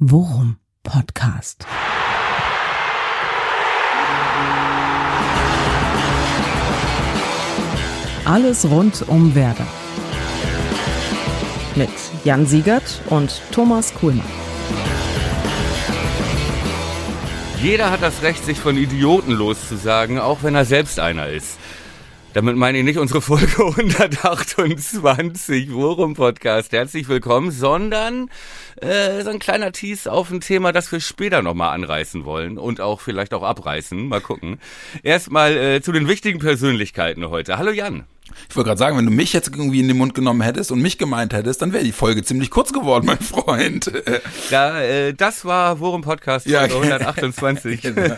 Worum Podcast. Alles rund um Werder. Mit Jan Siegert und Thomas Kuhlmann. Jeder hat das Recht, sich von Idioten loszusagen, auch wenn er selbst einer ist. Damit meine ich nicht unsere Folge 128 Worum Podcast. Herzlich willkommen, sondern äh, so ein kleiner Tease auf ein Thema, das wir später nochmal anreißen wollen und auch vielleicht auch abreißen. Mal gucken. Erstmal äh, zu den wichtigen Persönlichkeiten heute. Hallo Jan. Ich wollte gerade sagen, wenn du mich jetzt irgendwie in den Mund genommen hättest und mich gemeint hättest, dann wäre die Folge ziemlich kurz geworden, mein Freund. Da, äh, das war Worum Podcast Ja, Folge 128. Genau.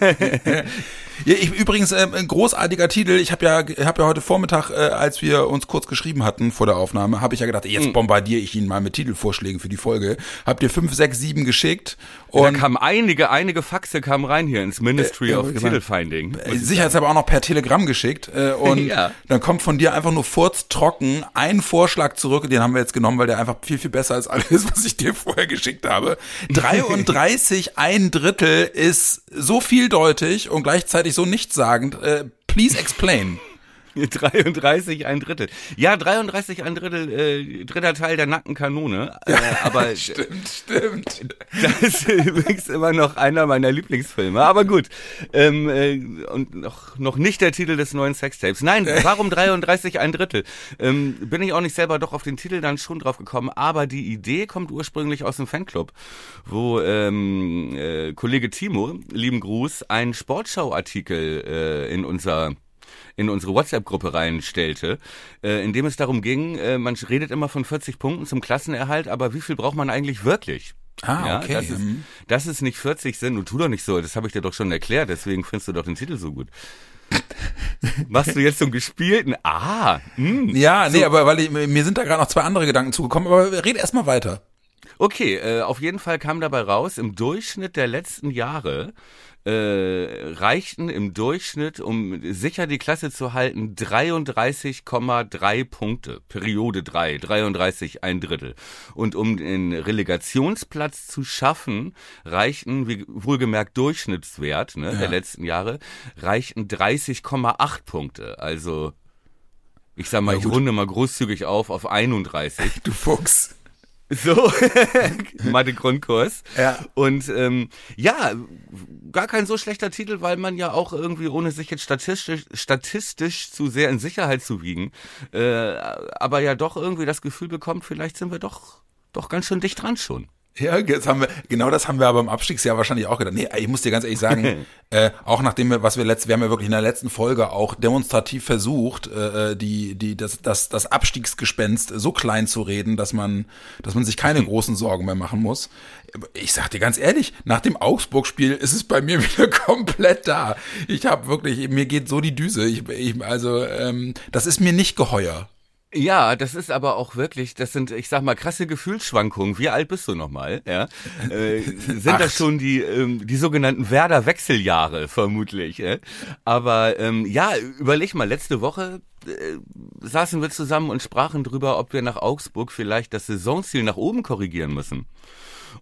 Ja, ich, übrigens, äh, ein großartiger Titel. Ich habe ja, hab ja heute Vormittag, äh, als wir uns kurz geschrieben hatten vor der Aufnahme, habe ich ja gedacht, Mhm. jetzt bombardiere ich ihn mal mit Titelvorschlägen für die Folge. Habt ihr fünf, sechs, sieben geschickt? Da Und kamen einige, einige Faxe kamen rein hier ins Ministry Äh, ja, of. Titelfinding. ich Sicherheitshalber auch noch per Telegramm geschickt. Äh, und Ja. dann kommt von dir einfach nur furztrocken ein Vorschlag zurück. Den haben wir jetzt genommen, weil der einfach viel, viel besser ist als alles, was ich dir vorher geschickt habe. 33, ein Drittel ist so vieldeutig und gleichzeitig so nichtssagend. Äh, please explain. 33, ein Drittel. Ja, 33, ein Drittel, äh, dritter Teil der nackten Kanone. Äh, aber Stimmt, stimmt. das ist übrigens immer noch einer meiner Lieblingsfilme. Aber gut. Ähm, äh, und noch, noch nicht der Titel des neuen Sextapes. Nein, warum 33, ein Drittel? Ähm, bin ich auch nicht selber doch auf den Titel dann schon drauf gekommen. Aber die Idee kommt ursprünglich aus dem Fanclub, wo ähm, äh, Kollege Timo, lieben Gruß, einen Sportschau-Artikel äh, in unser in unsere WhatsApp-Gruppe reinstellte, äh, in dem es darum ging, äh, man redet immer von 40 Punkten zum Klassenerhalt, aber wie viel braucht man eigentlich wirklich? Ah, okay. Dass es, Mhm. dass es nicht 40 sind, und tu doch nicht so, das habe ich dir doch schon erklärt, deswegen findest du doch den Titel so gut. Machst du jetzt zum gespielten? Ah, hm. Ja, nee, aber weil ich, mir sind da gerade noch zwei andere Gedanken zugekommen, aber red erst mal weiter. Okay, äh, auf jeden Fall kam dabei raus, im Durchschnitt der letzten Jahre äh, reichten im Durchschnitt, um sicher die Klasse zu halten, 33,3 Punkte. Periode 3, 33 ein Drittel. Und um den Relegationsplatz zu schaffen, reichten, wie wohlgemerkt Durchschnittswert ne, der letzten Jahre, reichten 30,8 Punkte. Also ich sag mal, Ja, ich runde mal großzügig auf auf 31. Du Fuchs. So, Mathe Grundkurs. Ja. Und ähm, ja, gar kein so schlechter Titel, weil man ja auch irgendwie, ohne sich jetzt statistisch, statistisch zu sehr in Sicherheit zu wiegen, äh, aber ja doch irgendwie das Gefühl bekommt, vielleicht sind wir doch, doch ganz schön dicht dran schon. Ja, jetzt haben wir, genau das haben wir aber im Abstiegsjahr wahrscheinlich auch gedacht. Nee, ich muss dir ganz ehrlich sagen, äh, auch nachdem wir, was wir letzt, wir haben ja wirklich in der letzten Folge auch demonstrativ versucht, äh, die, die, das, das, das Abstiegsgespenst so klein zu reden, dass man, dass man sich keine großen Sorgen mehr machen muss. Ich sag dir ganz ehrlich, nach dem Augsburg-Spiel ist es bei mir wieder komplett da. Ich habe wirklich, mir geht so die Düse. Ich, ich, also, ähm, das ist mir nicht geheuer. Ja, das ist aber auch wirklich, das sind, ich sag mal, krasse Gefühlsschwankungen. Wie alt bist du nochmal? Ja, äh, sind das schon die ähm, die sogenannten Werder-Wechseljahre vermutlich? Äh? Aber ähm, ja, überleg mal, letzte Woche äh, saßen wir zusammen und sprachen drüber, ob wir nach Augsburg vielleicht das Saisonziel nach oben korrigieren müssen.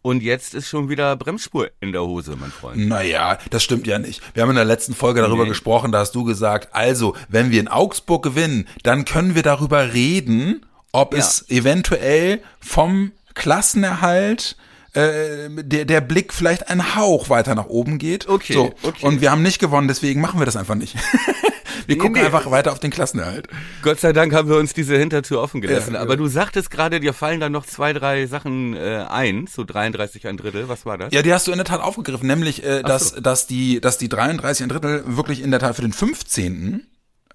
Und jetzt ist schon wieder Bremsspur in der Hose, mein Freund. Naja, das stimmt ja nicht. Wir haben in der letzten Folge darüber Nee. gesprochen, da hast du gesagt, also, wenn wir in Augsburg gewinnen, dann können wir darüber reden, ob Ja. es eventuell vom Klassenerhalt äh, der, der Blick vielleicht ein Hauch weiter nach oben geht. Okay, So, okay. Und wir haben nicht gewonnen, deswegen machen wir das einfach nicht. wir gucken nee. einfach weiter auf den Klassenerhalt. Gott sei Dank haben wir uns diese Hintertür offen gelassen. Ja, Aber ja. du sagtest gerade, dir fallen da noch zwei, drei Sachen äh, ein, so 33 ein Drittel. Was war das? Ja, die hast du in der Tat aufgegriffen, nämlich, äh, dass, so. dass, die, dass die 33 ein Drittel wirklich in der Tat für den 15.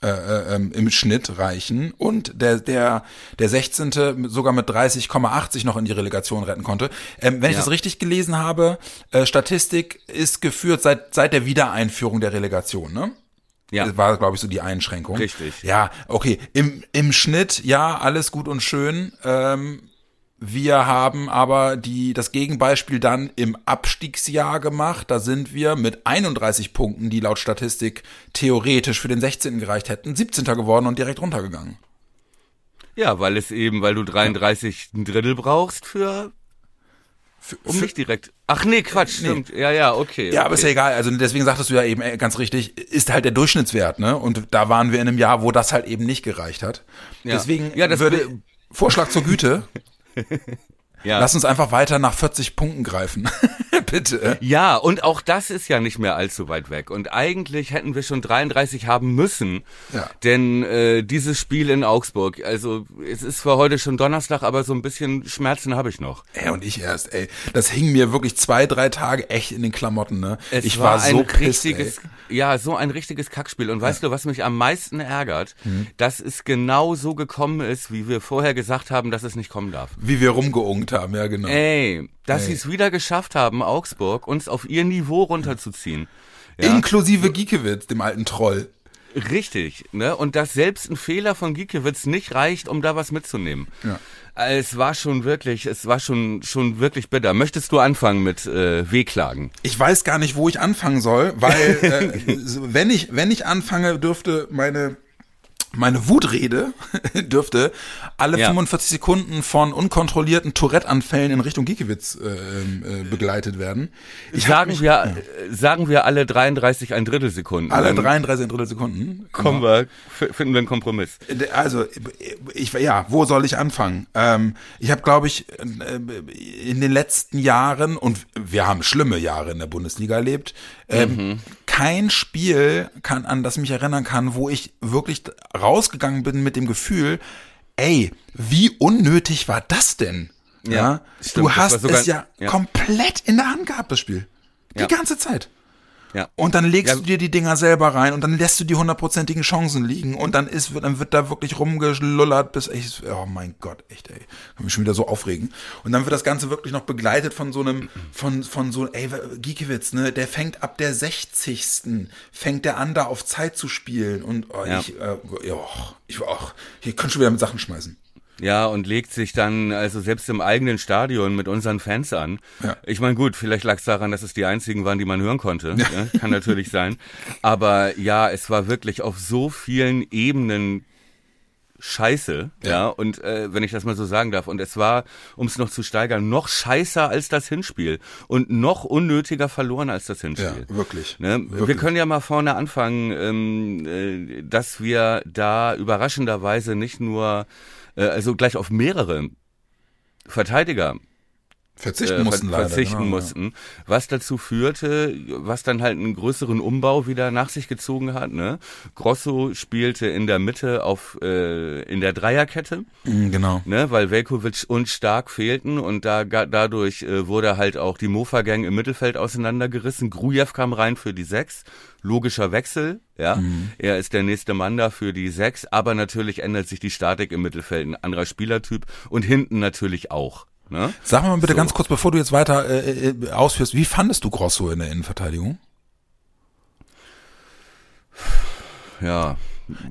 Äh, äh, ähm, im Schnitt reichen und der, der, der 16. sogar mit 30,80 noch in die Relegation retten konnte. Ähm, wenn ich Ja. das richtig gelesen habe, äh, Statistik ist geführt seit, seit der Wiedereinführung der Relegation, ne? Ja. Das war, glaube ich, so die Einschränkung. Richtig. Ja, okay. Im, im Schnitt, ja, alles gut und schön. Ähm, wir haben aber die, das Gegenbeispiel dann im Abstiegsjahr gemacht. Da sind wir mit 31 Punkten, die laut Statistik theoretisch für den 16. gereicht hätten, 17. geworden und direkt runtergegangen. Ja, weil es eben, weil du 33 ein Drittel brauchst für Um nicht direkt. Ach nee, Quatsch, stimmt. Ja, ja, okay. Ja, aber okay. ist ja egal. Also deswegen sagtest du ja eben äh, ganz richtig, ist halt der Durchschnittswert, ne? Und da waren wir in einem Jahr, wo das halt eben nicht gereicht hat. Ja. Deswegen Ja, das würde Vorschlag zur Güte. Ja. Lass uns einfach weiter nach 40 Punkten greifen. Bitte. Ja, und auch das ist ja nicht mehr allzu weit weg. Und eigentlich hätten wir schon 33 haben müssen. Ja. Denn äh, dieses Spiel in Augsburg, also es ist zwar heute schon Donnerstag, aber so ein bisschen Schmerzen habe ich noch. Ey, und ich erst, ey. Das hing mir wirklich zwei, drei Tage echt in den Klamotten, ne? Es ich war, ein so pisst, richtiges, ey. ja, so ein richtiges Kackspiel. Und weißt du, was mich am meisten ärgert? Mhm. Dass es genau so gekommen ist, wie wir vorher gesagt haben, dass es nicht kommen darf. Wie wir rumgeungt haben, ja genau. Ey, dass sie es wieder geschafft haben, Augsburg uns auf ihr Niveau runterzuziehen. Ja? Inklusive Giekewitz, dem alten Troll. Richtig, ne? Und dass selbst ein Fehler von Giekewitz nicht reicht, um da was mitzunehmen. Ja. Es war schon wirklich, es war schon schon wirklich bitter. Möchtest du anfangen mit äh, Wehklagen? Ich weiß gar nicht, wo ich anfangen soll, weil äh, wenn ich wenn ich anfange, dürfte meine meine Wutrede dürfte alle Ja. 45 Sekunden von unkontrollierten Tourette-Anfällen in Richtung Giekewitz äh, äh, begleitet werden. Ich sagen mich- wir, äh, sagen wir alle 33 ein Drittel Sekunden. alle Dann 33 Drittel Sekunden. kommen wir, f- finden wir einen Kompromiss. Also, ich, ja, wo soll ich anfangen? Ähm, ich habe, glaube ich, äh, in den letzten Jahren, und wir haben schlimme Jahre in der Bundesliga erlebt, ähm, kein Spiel, kann, an das mich erinnern kann, wo ich wirklich rausgegangen bin mit dem Gefühl, ey, wie unnötig war das denn? Ja, stimmt, du hast sogar- es ja, ja. komplett in der Hand gehabt, das Spiel. Die Ja. ganze Zeit. Ja. Und dann legst Ja. du dir die Dinger selber rein und dann lässt du die hundertprozentigen Chancen liegen und dann ist, dann wird da wirklich rumgelullert bis echt, oh mein Gott, echt, ey. Kann mich schon wieder so aufregen. Und dann wird das Ganze wirklich noch begleitet von so einem, von, von so, ey, Giekewitz, ne, der fängt ab der 60. fängt der an, da auf Zeit zu spielen und, oh, Ja. ich, äh, ja, ich, oh, hier könnt schon wieder mit Sachen schmeißen. Ja, und legt sich dann also selbst im eigenen Stadion mit unseren Fans an. Ja. Ich meine, gut, vielleicht lag es daran, dass es die einzigen waren, die man hören konnte. Ja. kann natürlich sein. Aber ja, es war wirklich auf so vielen Ebenen scheiße, ja, Ja. und äh, wenn ich das mal so sagen darf, und es war, um es noch zu steigern, noch scheißer als das Hinspiel und noch unnötiger verloren als das Hinspiel. Ja, wirklich. Ne? Wir Wirklich. können ja mal vorne anfangen, ähm, äh, dass wir da überraschenderweise nicht nur, also gleich auf mehrere Verteidiger Verzichten äh, mussten ver leider. verzichten genau, mussten, was dazu führte, was dann halt einen größeren Umbau wieder nach sich gezogen hat. Ne? Grosso spielte in der Mitte auf äh, in der Dreierkette, Ja. Mhm, Genau. ne, weil Velkovic und Stark fehlten und da dadurch äh, wurde halt auch die Mofa-Gang im Mittelfeld auseinandergerissen. Grujew kam rein für die Sechs. Logischer Wechsel, ja. Mhm. Er ist der nächste Mann da für die Sechs, aber natürlich ändert sich die Statik im Mittelfeld, ein anderer Spielertyp und hinten natürlich auch. Ne? Sag mal bitte So. ganz kurz, bevor du jetzt weiter äh, äh, ausführst, wie fandest du Grosso in der Innenverteidigung? Ja,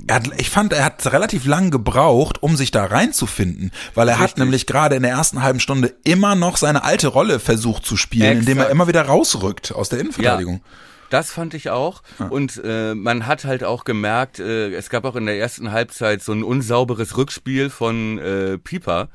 Er hat, ich fand, er hat relativ lang gebraucht, um sich da reinzufinden, weil er hat Richtig. nämlich gerade in der ersten halben Stunde immer noch seine alte Rolle versucht zu spielen, indem er Exakt. immer wieder rausrückt aus der Innenverteidigung. Das fand ich auch. Und äh, man hat halt auch gemerkt, äh, es gab auch in der ersten Halbzeit so ein unsauberes Rückspiel von äh, Pieper,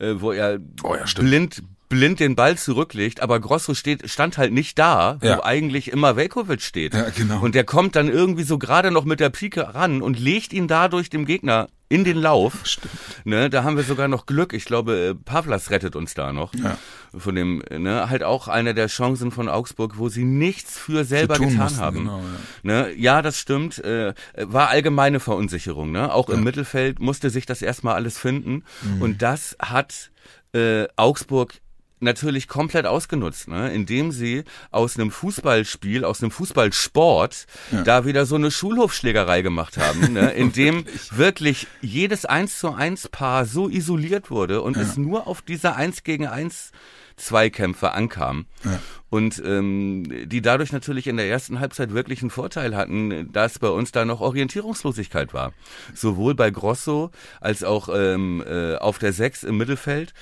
wo er Oh ja, blind blind den Ball zurücklegt, aber Grosso steht, stand halt nicht da, wo Ja. eigentlich immer Velkovic steht. Ja, genau. Und der kommt dann irgendwie so gerade noch mit der Pike ran und legt ihn dadurch dem Gegner in den Lauf. Stimmt. Ne, da haben wir sogar noch Glück. Ich glaube, äh, Pavlas rettet uns da noch. Ja. Von dem, ne, halt auch eine der Chancen von Augsburg, wo sie nichts für selber getan mussten, haben. genau, ne, ja, das stimmt. Äh, war allgemeine Verunsicherung. Ne? Auch im Mittelfeld musste sich das erstmal alles finden. Mhm. Und das hat äh, Augsburg natürlich komplett ausgenutzt, ne? indem sie aus einem Fußballspiel, aus einem Fußballsport da wieder so eine Schulhofschlägerei gemacht haben, ne? in dem wirklich jedes eins zu eins Paar so isoliert wurde und es nur auf diese eins gegen eins Zweikämpfe ankam. Ja. Und ähm, die dadurch natürlich in der ersten Halbzeit wirklich einen Vorteil hatten, dass bei uns da noch Orientierungslosigkeit war. Sowohl bei Grosso als auch ähm, äh, auf der Sechs im Mittelfeld.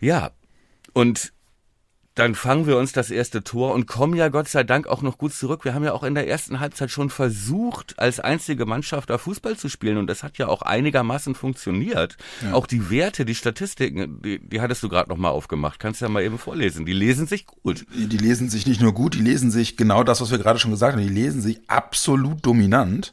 Ja, und dann fangen wir uns das erste Tor und kommen ja Gott sei Dank auch noch gut zurück. Wir haben ja auch in der ersten Halbzeit schon versucht, als einzige Mannschaft da Fußball zu spielen und das hat ja auch einigermaßen funktioniert. Ja. Auch die Werte, die Statistiken, die, die hattest du gerade noch mal aufgemacht. Kannst ja mal eben vorlesen. Die lesen sich gut. Die lesen sich nicht nur gut, die lesen sich genau das, was wir gerade schon gesagt haben. Die lesen sich absolut dominant.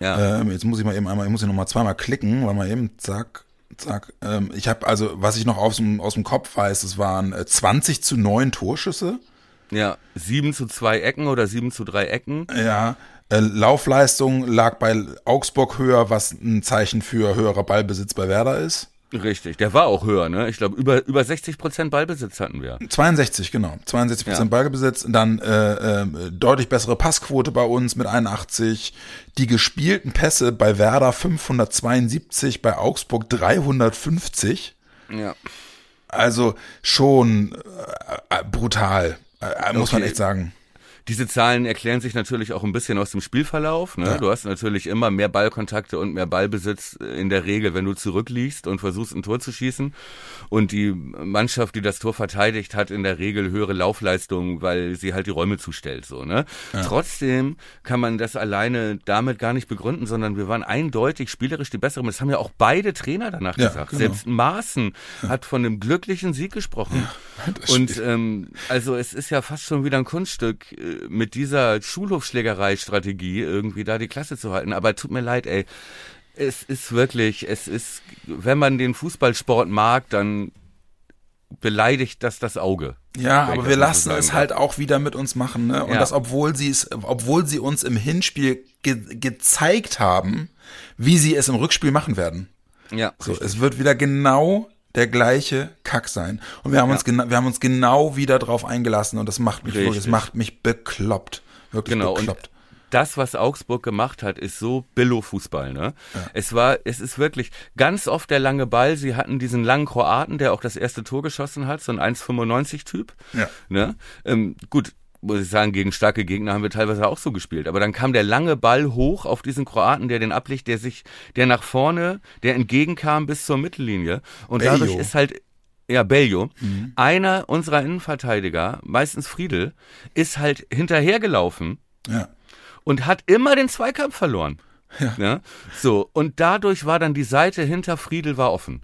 Ja. Ähm, jetzt muss ich mal eben einmal, ich muss hier noch mal zweimal klicken, weil mal eben zack, zack. Ähm, ich habe also, was ich noch aus dem, aus dem Kopf weiß, es waren 20 äh, zu 9 Torschüsse. Ja, 7 zu 2 Ecken oder 7 zu 3 Ecken. Ja, äh, Laufleistung lag bei Augsburg höher, was ein Zeichen für höherer Ballbesitz bei Werder ist. Richtig, der war auch höher, ne? Ich glaube, über, über 60 Prozent Ballbesitz hatten wir. 62, genau. 62 Prozent ja. Ballbesitz. Dann äh, äh, deutlich bessere Passquote bei uns mit 81. Die gespielten Pässe bei Werder 572, bei Augsburg 350. Ja. Also schon äh, brutal, äh, muss okay. man echt sagen. Diese Zahlen erklären sich natürlich auch ein bisschen aus dem Spielverlauf. Ne? Ja. Du hast natürlich immer mehr Ballkontakte und mehr Ballbesitz in der Regel, wenn du zurückliegst und versuchst, ein Tor zu schießen. Und die Mannschaft, die das Tor verteidigt, hat in der Regel höhere Laufleistungen, weil sie halt die Räume zustellt. So, ne? Ja. Trotzdem kann man das alleine damit gar nicht begründen, sondern wir waren eindeutig spielerisch die besseren. Das haben ja auch beide Trainer danach ja, gesagt. Genau. Selbst Maaßen hat von einem glücklichen Sieg gesprochen. und ähm, also es ist ja fast schon wieder ein Kunststück äh, mit dieser Schulhofschlägerei-Strategie irgendwie da die Klasse zu halten. Aber tut mir leid, ey. Es ist wirklich, es ist, wenn man den Fußballsport mag, dann beleidigt das das Auge. Ja, aber wir lassen es halt auch wieder mit uns machen, ne? Und ja. das, obwohl sie es, obwohl sie uns im Hinspiel ge gezeigt haben, wie sie es im Rückspiel machen werden. Ja. So, es wird wieder genau der gleiche Kack sein. Und wir haben ja. uns genau, wir haben uns genau wieder drauf eingelassen und das macht mich wirklich, das macht mich bekloppt. Wirklich genau. bekloppt. Das, was Augsburg gemacht hat, ist so Billo-Fußball. Ne? Ja. Es war, es ist wirklich ganz oft der lange Ball. Sie hatten diesen langen Kroaten, der auch das erste Tor geschossen hat, so ein 1,95-Typ. Ja. Ne? Ähm, gut, muss ich sagen, gegen starke Gegner haben wir teilweise auch so gespielt. Aber dann kam der lange Ball hoch auf diesen Kroaten, der den ablegt, der sich, der nach vorne, der entgegenkam bis zur Mittellinie. Und Bello. dadurch ist halt, ja, Bello, mhm. einer unserer Innenverteidiger, meistens Friedel, ist halt hinterhergelaufen. Ja. Und hat immer den Zweikampf verloren. Ja. ja. So, und dadurch war dann die Seite hinter Friedel war offen.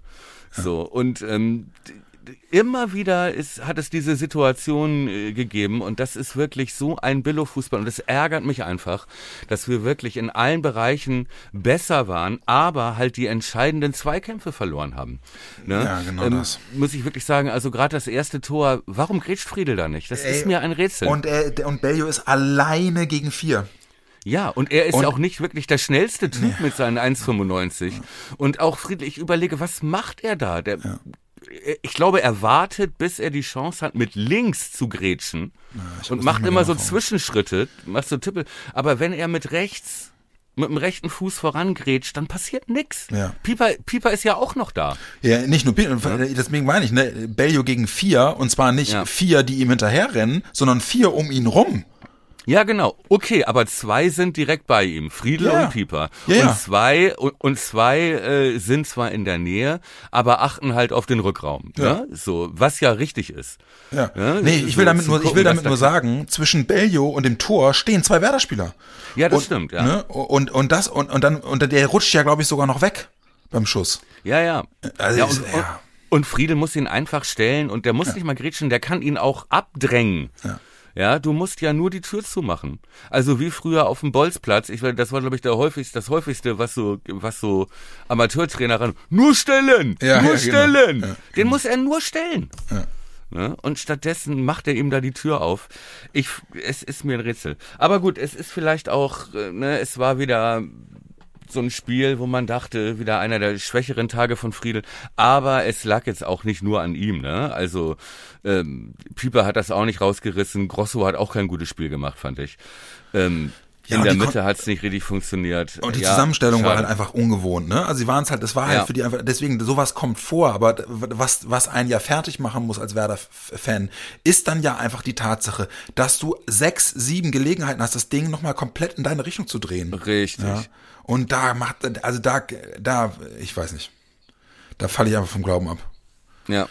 So, und ähm, immer wieder ist, hat es diese Situation äh, gegeben und das ist wirklich so ein Billo-Fußball und es ärgert mich einfach, dass wir wirklich in allen Bereichen besser waren, aber halt die entscheidenden Zweikämpfe verloren haben. Ne? Ja, genau ähm, das. Muss ich wirklich sagen, also gerade das erste Tor, warum grätscht Friedel da nicht? Das Ey, ist mir ein Rätsel. Und, äh, und Bellio ist alleine gegen vier. Ja, und er ist und, auch nicht wirklich der schnellste Typ nee. mit seinen 1,95. Und auch Friedel, ich überlege, was macht er da? Der ja ich glaube, er wartet, bis er die Chance hat, mit links zu grätschen ja, und macht immer so Zwischenschritte, macht so Tippel. Aber wenn er mit rechts, mit dem rechten Fuß vorangrätscht, dann passiert nix. Ja. Pieper, Pieper ist ja auch noch da. Ja, nicht nur Pieper, ja. deswegen meine ich, ne, Bellio gegen vier, und zwar nicht ja. vier, die ihm hinterherrennen, sondern vier um ihn rum. Ja, genau. Okay, aber zwei sind direkt bei ihm, Friedel ja. und Pieper. Ja, und zwei und, und zwei äh, sind zwar in der Nähe, aber achten halt auf den Rückraum. Ja. Ne? So, was ja richtig ist. Ja. Ne? Nee, ich will so, damit nur, ich will damit nur sagen, zwischen Bellio und dem Tor stehen zwei Werder-Spieler. Ja, das und, stimmt, ja. Ne? Und, und das, und, und dann, und der rutscht ja, glaube ich, sogar noch weg beim Schuss. Ja, ja. Also, ja, und, ja. und Friedel muss ihn einfach stellen und der muss ja. nicht mal grätschen, der kann ihn auch abdrängen. Ja. Ja, du musst ja nur die Tür zumachen. Also wie früher auf dem Bolzplatz. Ich weiß, das war glaube ich der häufigste, das häufigste, was so, was so Amateurtrainer ran. Nur stellen, ja, nur ja, genau. stellen. Genau. Ja, Den genau. muss er nur stellen. Ne? Und stattdessen macht er ihm da die Tür auf. Ich, es ist mir ein Rätsel. Aber gut, es ist vielleicht auch, äh, ne, es war wieder so ein Spiel, wo man dachte, wieder einer der schwächeren Tage von Friedel. Aber es lag jetzt auch nicht nur an ihm. Ne? Also ähm, Pieper hat das auch nicht rausgerissen. Grosso hat auch kein gutes Spiel gemacht, fand ich. Ähm, ja, in der Mitte hat es nicht richtig funktioniert. Und die ja, Zusammenstellung schade. war halt einfach ungewohnt, ne? Also sie waren es halt, das war halt ja. für die einfach, deswegen, sowas kommt vor, aber was, was einen ja fertig machen muss als Werder-Fan, ist dann ja einfach die Tatsache, dass du sechs, sieben Gelegenheiten hast, das Ding nochmal komplett in deine Richtung zu drehen. Richtig. Ja? Und da macht, also da, da, ich weiß nicht. Da falle ich einfach vom Glauben ab. Ja.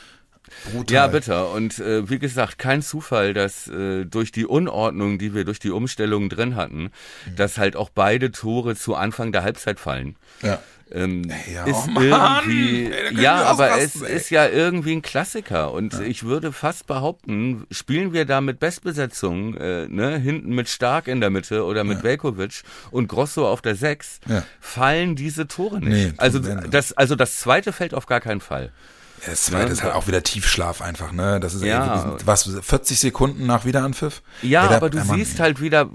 Brutal. Ja, bitter. Und äh, wie gesagt, kein Zufall, dass äh, durch die Unordnung, die wir durch die Umstellung drin hatten, Mhm. dass halt auch beide Tore zu Anfang der Halbzeit fallen. Ja. Ähm, Ja, ist oh Mann, irgendwie, ey, ja, aber es ey. ist ja irgendwie ein Klassiker und ich würde fast behaupten, spielen wir da mit Bestbesetzung, äh, ne, hinten mit Stark in der Mitte oder mit Velkovic und Grosso auf der Sechs, Ja. fallen diese Tore nicht. Nee, also das, also das zweite fällt auf gar keinen Fall. Das zweite ist halt auch wieder Tiefschlaf einfach, ne? Das ist Ja. was 40 Sekunden nach Wiederanpfiff. Ja, Ey, da- aber du Mann, siehst halt wieder,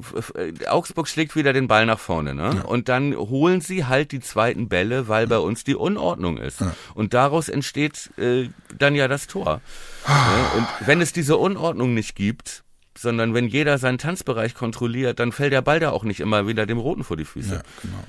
Augsburg schlägt wieder den Ball nach vorne, ne? Und dann holen sie halt die zweiten Bälle, weil bei uns die Unordnung ist. Und daraus entsteht äh, dann ja das Tor. Ne? Und wenn es diese Unordnung nicht gibt, sondern wenn jeder seinen Tanzbereich kontrolliert, dann fällt der Ball da auch nicht immer wieder dem Roten vor die Füße. Ja, genau.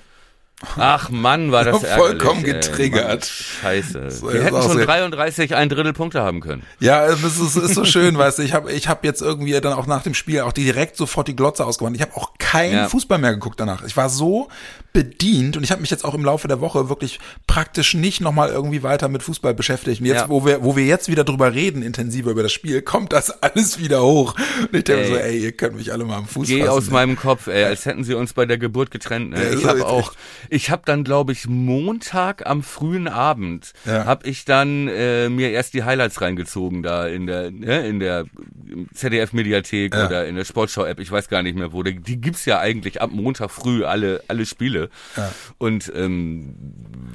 Ach Mann, war das Vollkommen ärgerlich, getriggert. Mann, Scheiße. So, Wir hätten schon sehr- 33 ein Drittel Punkte haben können. Ja, es ist, ist so schön, weißt du, ich habe ich hab jetzt irgendwie dann auch nach dem Spiel auch direkt sofort die Glotze ausgewandt. Ich habe auch keinen Ja. Fußball mehr geguckt danach. Ich war so bedient und ich habe mich jetzt auch im Laufe der Woche wirklich praktisch nicht nochmal irgendwie weiter mit Fußball beschäftigt. Und jetzt, Ja. wo wir, wo wir jetzt wieder drüber reden, intensiver über das Spiel, kommt das alles wieder hoch. Und ich denke Ey. so, ey, ihr könnt mich alle mal am Fuß Geh fassen. aus meinem Kopf, ey, als hätten sie uns bei der Geburt getrennt. Ne? Ja, Ich habe auch, ich habe dann, glaube ich, Montag am frühen Abend Ja. habe ich dann äh, mir erst die Highlights reingezogen da in der ne, in der ZDF Mediathek Ja. oder in der Sportschau App. Ich weiß gar nicht mehr wo. Die, die gibt's ja eigentlich ab Montag früh alle alle Spiele. Ja. Und ähm,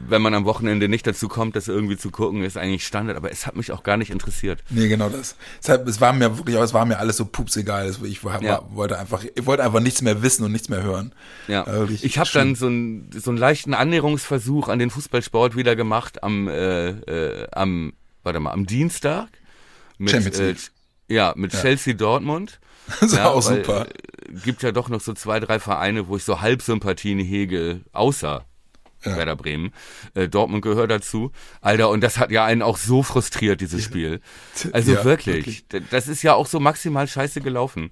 wenn man am Wochenende nicht dazu kommt, das irgendwie zu gucken, ist eigentlich Standard. Aber es hat mich auch gar nicht interessiert. Nee, genau das. Deshalb, es war mir wirklich, aber es war mir alles so pupsegal. Ich war, Ja. wollte einfach, ich wollte einfach nichts mehr wissen und nichts mehr hören. Ja, War wirklich ich habe dann so, ein, so einen leichten Annäherungsversuch an den Fußballsport wieder gemacht am, äh, äh, am, warte mal, am Dienstag mit, Champions äh, League. ja, mit Chelsea Dortmund. Das war ja, auch weil, super. Äh, gibt ja doch noch so zwei, drei Vereine, wo ich so Halbsympathien hege, außer Ja. Werder Bremen. Äh, Dortmund gehört dazu. Alter, und das hat ja einen auch so frustriert, dieses Spiel. Also Ja, wirklich, d- das ist ja auch so maximal scheiße gelaufen.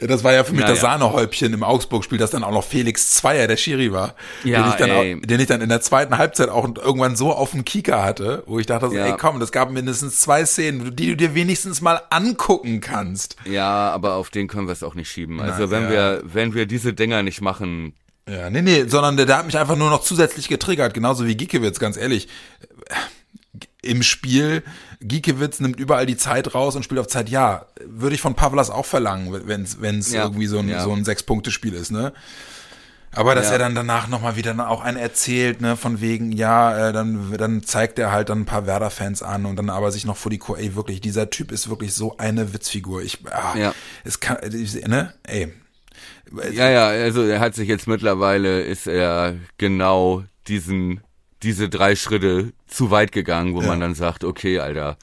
Das war ja für mich Naja. das Sahnehäubchen im Augsburg-Spiel, dass dann auch noch Felix Zweier, der Schiri war, Ja, den, ich auch, den ich dann in der zweiten Halbzeit auch irgendwann so auf dem Kieker hatte, wo ich dachte, so, Ja. ey komm, das gab mindestens zwei Szenen, die du dir wenigstens mal angucken kannst. Ja, aber auf den können wir es auch nicht schieben. Also Na, wenn ja. wir, wenn wir diese Dinger nicht machen, Ja, nee, nee, sondern der, der hat mich einfach nur noch zusätzlich getriggert, genauso wie Giekewitz, ganz ehrlich. Im Spiel, Giekewitz nimmt überall die Zeit raus und spielt auf Zeit. Ja, würde ich von Pavlas auch verlangen, wenn es Ja, irgendwie so ein, ja. so ein Sechs-Punkte-Spiel ist, ne? Aber dass Ja. er dann danach nochmal wieder auch einen erzählt, ne, von wegen, ja, äh, dann, dann zeigt er halt dann ein paar Werder-Fans an und dann aber sich noch vor die Kur, ey, wirklich, dieser Typ ist wirklich so eine Witzfigur. Ich, ah, Ja. es kann, ne, ey. ja, ja, also er hat sich jetzt mittlerweile, ist er genau diesen, diese drei Schritte zu weit gegangen, wo Ja. man dann sagt, okay, Alter,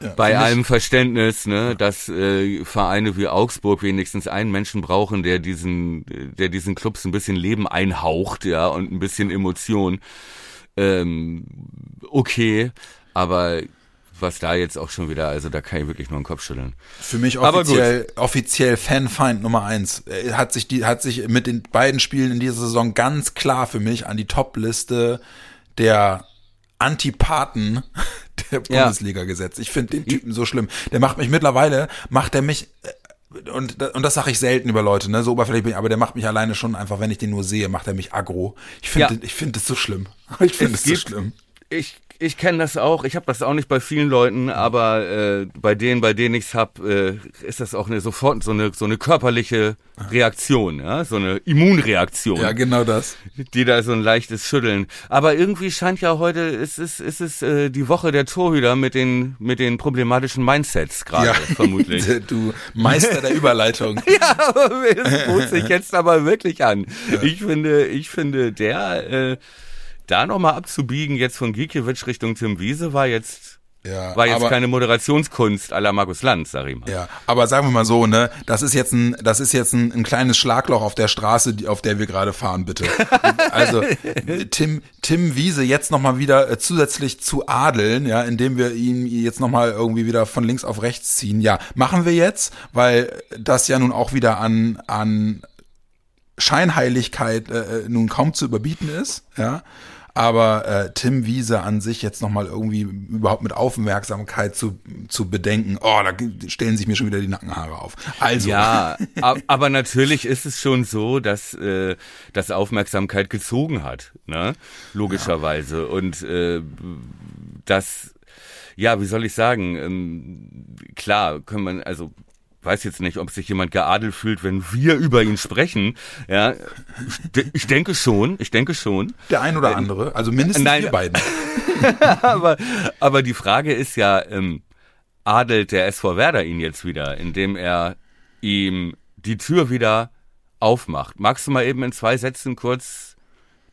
Ja, bei allem Verständnis, ne, dass äh, Vereine wie Augsburg wenigstens einen Menschen brauchen, der diesen, der diesen Clubs ein bisschen Leben einhaucht, ja, und ein bisschen Emotion. Ähm, okay, aber was da jetzt auch schon wieder, also da kann ich wirklich nur den Kopf schütteln. Für mich offiziell, offiziell Fanfeind Nummer eins. Er Hat sich die, hat sich mit den beiden Spielen in dieser Saison ganz klar für mich an die Top-Liste der Antipathen der. Bundesliga gesetzt. Ich finde den Typen so schlimm. Der macht mich mittlerweile, macht er mich, äh, und, und das sage ich selten über Leute, ne, so oberflächlich bin ich, aber der macht mich alleine schon einfach, wenn ich den nur sehe, macht er mich aggro. Ich finde, Ja. ich finde es so schlimm. Ich finde es so schlimm. Ich, ich kenne das auch. Ich habe das auch nicht bei vielen Leuten, aber äh, bei denen, bei denen ich's hab, äh, ist das auch eine sofort so eine so eine körperliche Reaktion, ja, so eine Immunreaktion, Ja, genau das. die da so ein leichtes Schütteln. Aber irgendwie scheint ja heute ist es ist es äh, die Woche der Torhüter mit den mit den problematischen Mindsets gerade vermutlich. Du Meister der Überleitung. Ja, aber es bot sich jetzt aber wirklich an. Ich finde, ich finde, der äh, da nochmal abzubiegen jetzt von Gikiewicz Richtung Tim Wiese war jetzt Ja, war jetzt aber- keine Moderationskunst la Markus Lanz, sag ich mal. Ja, aber sagen wir mal so, ne, das ist jetzt ein, das ist jetzt ein, ein kleines Schlagloch auf der Straße, die, auf der wir gerade fahren, bitte. Also Tim, Tim Wiese jetzt nochmal wieder äh, zusätzlich zu adeln, ja, indem wir ihn jetzt nochmal irgendwie wieder von links auf rechts ziehen. Ja, machen wir jetzt, weil das ja nun auch wieder an, an Scheinheiligkeit äh, äh, nun kaum zu überbieten ist, ja. Aber äh, Tim Wiese an sich jetzt nochmal irgendwie überhaupt mit Aufmerksamkeit zu, zu bedenken, oh, da stellen sich mir schon wieder die Nackenhaare auf. Also. Ja, aber natürlich ist es schon so, dass äh, das Aufmerksamkeit gezogen hat, ne? Logischerweise. Ja. Und äh, das, ja, wie soll ich sagen, ähm, klar, können man, also weiß jetzt nicht, ob sich jemand geadelt fühlt, wenn wir über ihn sprechen. Ja, ich denke schon, ich denke schon. Der ein oder andere, also mindestens Nein, wir beiden. aber, aber die Frage ist ja, ähm, adelt der SV Werder ihn jetzt wieder, indem er ihm die Tür wieder aufmacht? Magst du mal eben in zwei Sätzen kurz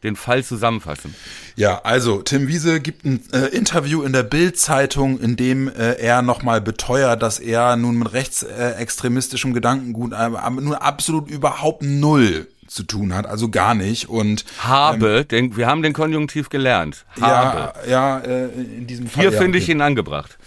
den Fall zusammenfassen? Ja, also Tim Wiese gibt ein äh, Interview in der Bild-Zeitung, in dem äh, er nochmal beteuert, dass er nun mit rechtsextremistischem Gedankengut äh, nun absolut überhaupt null zu tun hat, also gar nicht. Und habe, ähm, den, wir haben den Konjunktiv gelernt. Habe. Ja, ja äh, in diesem Fall. Hier ja, finde okay. ich ihn angebracht.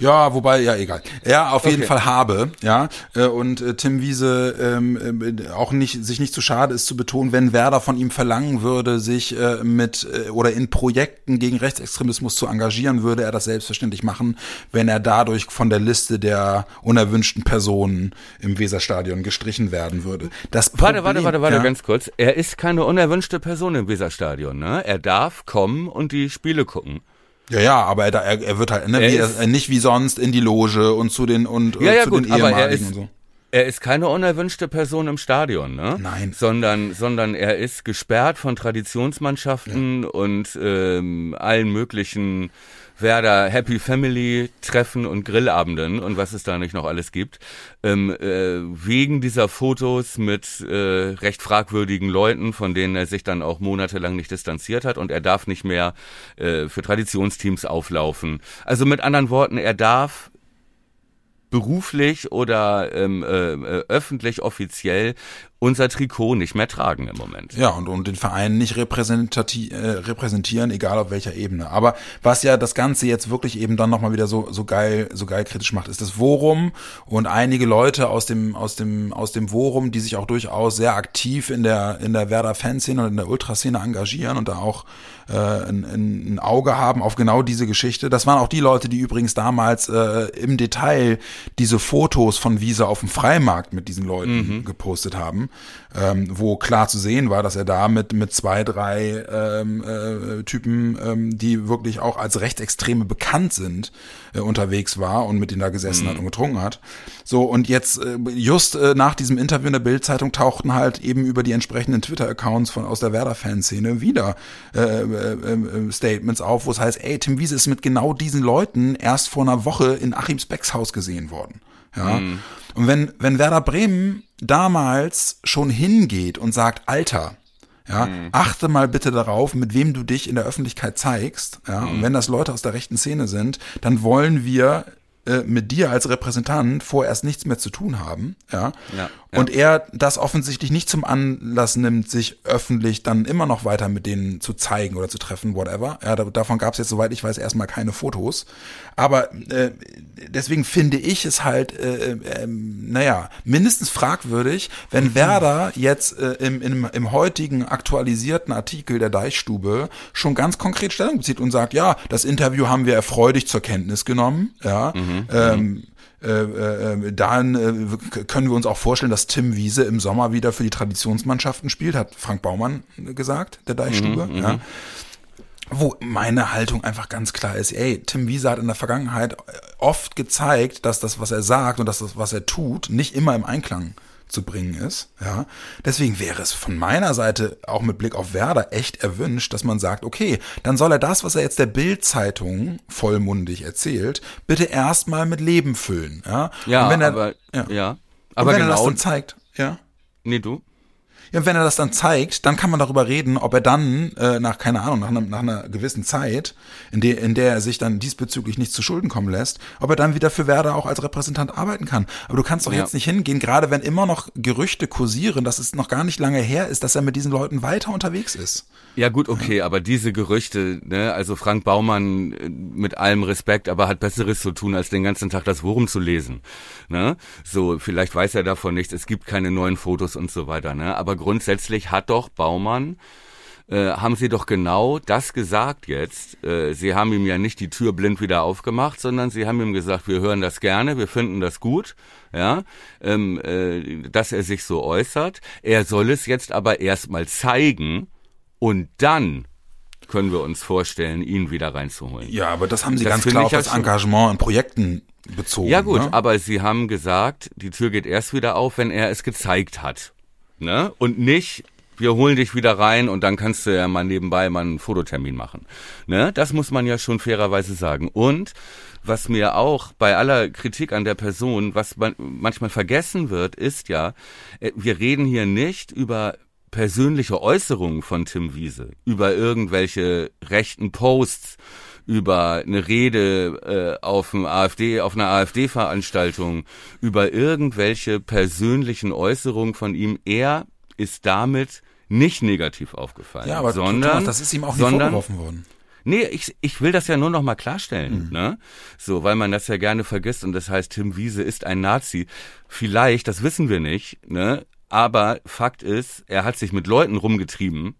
Ja, wobei, ja, egal. Ja, auf okay. jeden Fall habe, ja. Äh, und äh, Tim Wiese ähm, äh, auch nicht, sich nicht zu schade ist zu betonen, wenn Werder von ihm verlangen würde, sich äh, mit äh, oder in Projekten gegen Rechtsextremismus zu engagieren, würde er das selbstverständlich machen, wenn er dadurch von der Liste der unerwünschten Personen im Weserstadion gestrichen werden würde. Das Problem, warte, warte, warte, warte, ja. ganz kurz. Er ist keine unerwünschte Person im Weserstadion, ne? Er darf kommen und die Spiele gucken. Ja, ja, aber er, er, er wird halt ne, er wie, er, nicht wie sonst in die Loge und zu den und ja, ja, zu gut, den ehemaligen und so. Er ist keine unerwünschte Person im Stadion, ne? Nein. Sondern, sondern er ist gesperrt von Traditionsmannschaften ja. und ähm, allen möglichen Werder Happy Family Treffen und Grillabenden und was es da nicht noch alles gibt, ähm, äh, wegen dieser Fotos mit äh, recht fragwürdigen Leuten, von denen er sich dann auch monatelang nicht distanziert hat und er darf nicht mehr äh, für Traditionsteams auflaufen. Also mit anderen Worten, er darf beruflich oder ähm, äh, äh öffentlich offiziell unser Trikot nicht mehr tragen im Moment. Ja, und, und den Verein nicht repräsentativ, äh, repräsentieren, egal auf welcher Ebene. Aber was ja das Ganze jetzt wirklich eben dann nochmal wieder so, so geil, so geil kritisch macht, ist das Worum und einige Leute aus dem, aus dem, aus dem Worum, die sich auch durchaus sehr aktiv in der, in der Werder-Fanszene und in der Ultraszene engagieren und da auch äh, ein, ein Auge haben auf genau diese Geschichte. Das waren auch die Leute, die übrigens damals äh, im Detail diese Fotos von Wiese auf dem Freimarkt mit diesen Leuten mhm. gepostet haben ähm, wo klar zu sehen war, dass er da mit, mit zwei, drei ähm, äh, Typen, ähm, die wirklich auch als Rechtsextreme bekannt sind, äh, unterwegs war und mit denen da gesessen mhm. hat und getrunken hat. So, und jetzt äh, just äh, nach diesem Interview in der Bildzeitung tauchten halt eben über die entsprechenden Twitter-Accounts von aus der Werder-Fanszene wieder äh, äh, äh, Statements auf, wo es heißt, ey, Tim Wiese ist mit genau diesen Leuten erst vor einer Woche in Achims Becks Haus gesehen worden. Ja. Mhm. Und wenn, wenn Werder Bremen damals schon hingeht und sagt, Alter, ja, mhm. achte mal bitte darauf, mit wem du dich in der Öffentlichkeit zeigst. Ja, mhm. und wenn das Leute aus der rechten Szene sind, dann wollen wir äh, mit dir als Repräsentant vorerst nichts mehr zu tun haben, ja? ja, ja. Und er das offensichtlich nicht zum Anlass nimmt, sich öffentlich dann immer noch weiter mit denen zu zeigen oder zu treffen, whatever. Ja, davon gab es jetzt, soweit ich weiß, erstmal keine Fotos. Aber äh, deswegen finde ich es halt, äh, äh, naja, mindestens fragwürdig, wenn mhm. Werder jetzt äh, im, im, im heutigen aktualisierten Artikel der Deichstube schon ganz konkret Stellung bezieht und sagt, ja, das Interview haben wir erfreulich zur Kenntnis genommen, ja, mhm. Mhm. Ähm, äh, äh, dann äh, können wir uns auch vorstellen, dass Tim Wiese im Sommer wieder für die Traditionsmannschaften spielt, hat Frank Baumann gesagt, der Deichstube. Mhm, ja. Mhm. Wo meine Haltung einfach ganz klar ist, ey, Tim Wiese hat in der Vergangenheit oft gezeigt, dass das, was er sagt und dass das, was er tut, nicht immer im Einklang zu bringen ist. Ja, deswegen wäre es von meiner Seite auch mit Blick auf Werder echt erwünscht, dass man sagt, okay, dann soll er das, was er jetzt der Bild-Zeitung vollmundig erzählt, bitte erstmal mit Leben füllen. Ja, ja er, aber ja, ja. aber wenn genau. er das genau dann zeigt, ja. Nee, du? Ja, wenn er das dann zeigt, dann kann man darüber reden, ob er dann äh, nach, keine Ahnung, nach, einer, nach einer gewissen Zeit, in der, in der er sich dann diesbezüglich nicht zu Schulden kommen lässt, ob er dann wieder für Werder auch als Repräsentant arbeiten kann. Aber du kannst doch ja. jetzt nicht hingehen, gerade wenn immer noch Gerüchte kursieren, dass es noch gar nicht lange her ist, dass er mit diesen Leuten weiter unterwegs ist. Ja gut, okay, aber diese Gerüchte, ne, also Frank Baumann äh, mit allem Respekt, aber hat Besseres zu tun, als den ganzen Tag das Worum zu lesen. Ne? So, vielleicht weiß er davon nichts, es gibt keine neuen Fotos und so weiter, ne? Aber grundsätzlich hat doch Baumann äh, haben Sie doch genau das gesagt jetzt. Äh, Sie haben ihm ja nicht die Tür blind wieder aufgemacht, sondern Sie haben ihm gesagt, wir hören das gerne, wir finden das gut, ja, ähm, äh, dass er sich so äußert. Er soll es jetzt aber erstmal zeigen und dann können wir uns vorstellen, ihn wieder reinzuholen. Ja, aber das haben Sie Das ganz klar auf das Engagement in Projekten bezogen. Ja gut, ne? aber Sie haben gesagt, die Tür geht erst wieder auf, wenn er es gezeigt hat. Ne? Und nicht, wir holen dich wieder rein und dann kannst du ja mal nebenbei mal einen Fototermin machen. Ne? Das muss man ja schon fairerweise sagen. Und was mir auch bei aller Kritik an der Person, was man manchmal vergessen wird, ist ja, äh, wir reden hier nicht über persönliche Äußerungen von Tim Wiese, über irgendwelche rechten Posts, über eine Rede äh, auf dem AfD, auf einer AfD-Veranstaltung, über irgendwelche persönlichen Äußerungen von ihm. Er ist damit nicht negativ aufgefallen, ja, aber sondern Thomas, das ist ihm auch nie sondern, vorgeworfen worden. Nee, ich, ich will das ja nur noch mal klarstellen, Mhm. ne? So, weil man das ja gerne vergisst und das heißt, Tim Wiese ist ein Nazi. Vielleicht, das wissen wir nicht, ne? Aber Fakt ist, er hat sich mit Leuten rumgetrieben,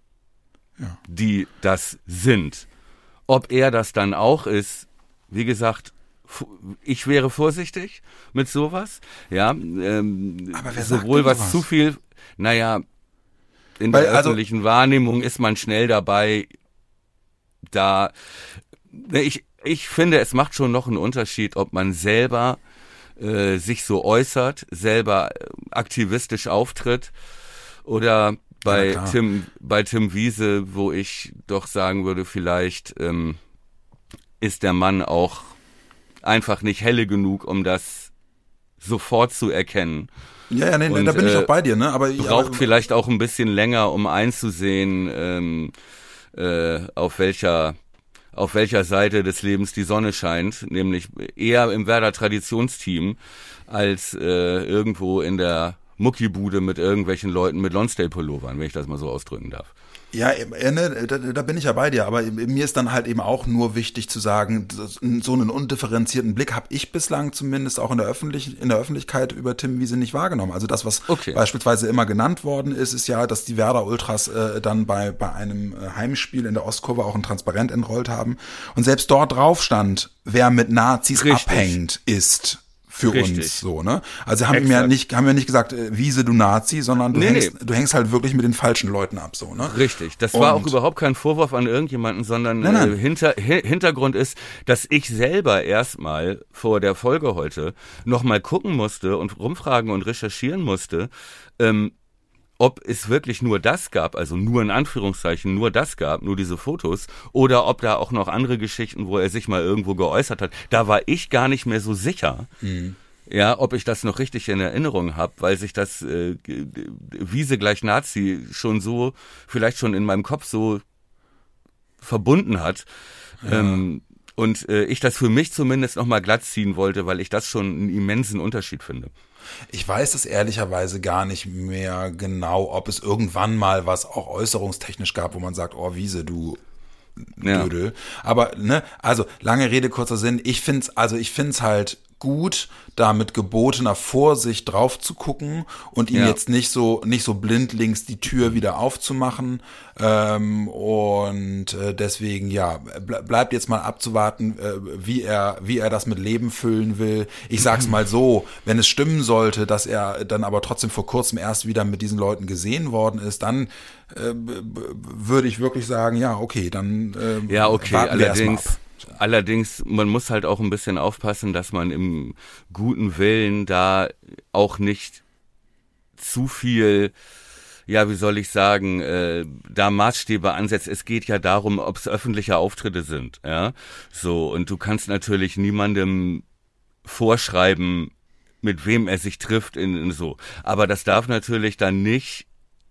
Ja. die das sind. Ob er das dann auch ist, wie gesagt, ich wäre vorsichtig mit sowas, ja. Ähm, Aber wer sowohl was sowas? zu viel, naja, in Weil, der also- öffentlichen Wahrnehmung ist man schnell dabei, da ne, ich ich finde, es macht schon noch einen Unterschied, ob man selber äh, sich so äußert, selber äh, aktivistisch auftritt oder bei Ja. Tim bei Tim Wiese, wo ich doch sagen würde, vielleicht ähm, ist der Mann auch einfach nicht helle genug, um das sofort zu erkennen. Ja, ja, nee, Und, da bin ich äh, auch bei dir, ne? Aber Braucht aber, vielleicht auch ein bisschen länger, um einzusehen, ähm, äh, auf welcher auf welcher Seite des Lebens die Sonne scheint, nämlich eher im Werder Traditionsteam als äh, irgendwo in der Muckibude mit irgendwelchen Leuten mit Lonsdale-Pullovern, wenn ich das mal so ausdrücken darf. Ja, äh, ne, da, da bin ich ja bei dir, aber mir ist dann halt eben auch nur wichtig zu sagen, so einen undifferenzierten Blick habe ich bislang zumindest auch in der, Öffentlich in der Öffentlichkeit über Tim Wiese nicht wahrgenommen. Also das, was Okay. beispielsweise immer genannt worden ist, ist ja, dass die Werder Ultras äh, dann bei, bei einem äh, Heimspiel in der Ostkurve auch ein Transparent entrollt haben. Und selbst dort drauf stand, wer mit Nazis Richtig. abhängt, ist für Richtig. uns so, ne? Also haben wir nicht, haben wir nicht gesagt, äh, Wiese, du Nazi, sondern du, Nee, hängst, nee. du hängst halt wirklich mit den falschen Leuten ab, so, ne? Richtig. Das war auch Und- überhaupt kein Vorwurf an irgendjemanden, sondern Nein, nein. Äh, hinter, hi, Hintergrund ist, dass ich selber erstmal vor der Folge heute nochmal gucken musste und rumfragen und recherchieren musste, ähm, ob es wirklich nur das gab, also nur in Anführungszeichen nur das gab, nur diese Fotos, oder ob da auch noch andere Geschichten, wo er sich mal irgendwo geäußert hat. Da war ich gar nicht mehr so sicher. Ja, ob ich das noch richtig in Erinnerung habe, weil sich das äh, Wiese gleich Nazi schon so, vielleicht schon in meinem Kopf so verbunden hat. Ähm, und äh, ich das für mich zumindest nochmal glatt ziehen wollte, weil ich das schon einen immensen Unterschied finde. Ich weiß es ehrlicherweise gar nicht mehr genau, ob es irgendwann mal was auch äußerungstechnisch gab, wo man sagt, oh Wiese, du Ja. Dödel. Aber ne, also lange Rede kurzer Sinn. Ich find's, also ich find's halt gut, da mit gebotener Vorsicht drauf zu gucken und ihm Ja. jetzt nicht so nicht so blindlings die Tür wieder aufzumachen. Ähm, und äh, deswegen ja ble bleibt jetzt mal abzuwarten, äh, wie er wie er das mit Leben füllen will. Ich sag's mal so, wenn es stimmen sollte, dass er dann aber trotzdem vor kurzem erst wieder mit diesen Leuten gesehen worden ist, dann äh, würde ich wirklich sagen, ja, okay, dann äh, Ja, okay, allerdings, ab. Allerdings, man muss halt auch ein bisschen aufpassen, dass man im guten Willen da auch nicht zu viel, ja, wie soll ich sagen, äh, da Maßstäbe ansetzt. Es geht ja darum, ob es öffentliche Auftritte sind, ja. So, und du kannst natürlich niemandem vorschreiben, mit wem er sich trifft in, in so. Aber das darf natürlich dann nicht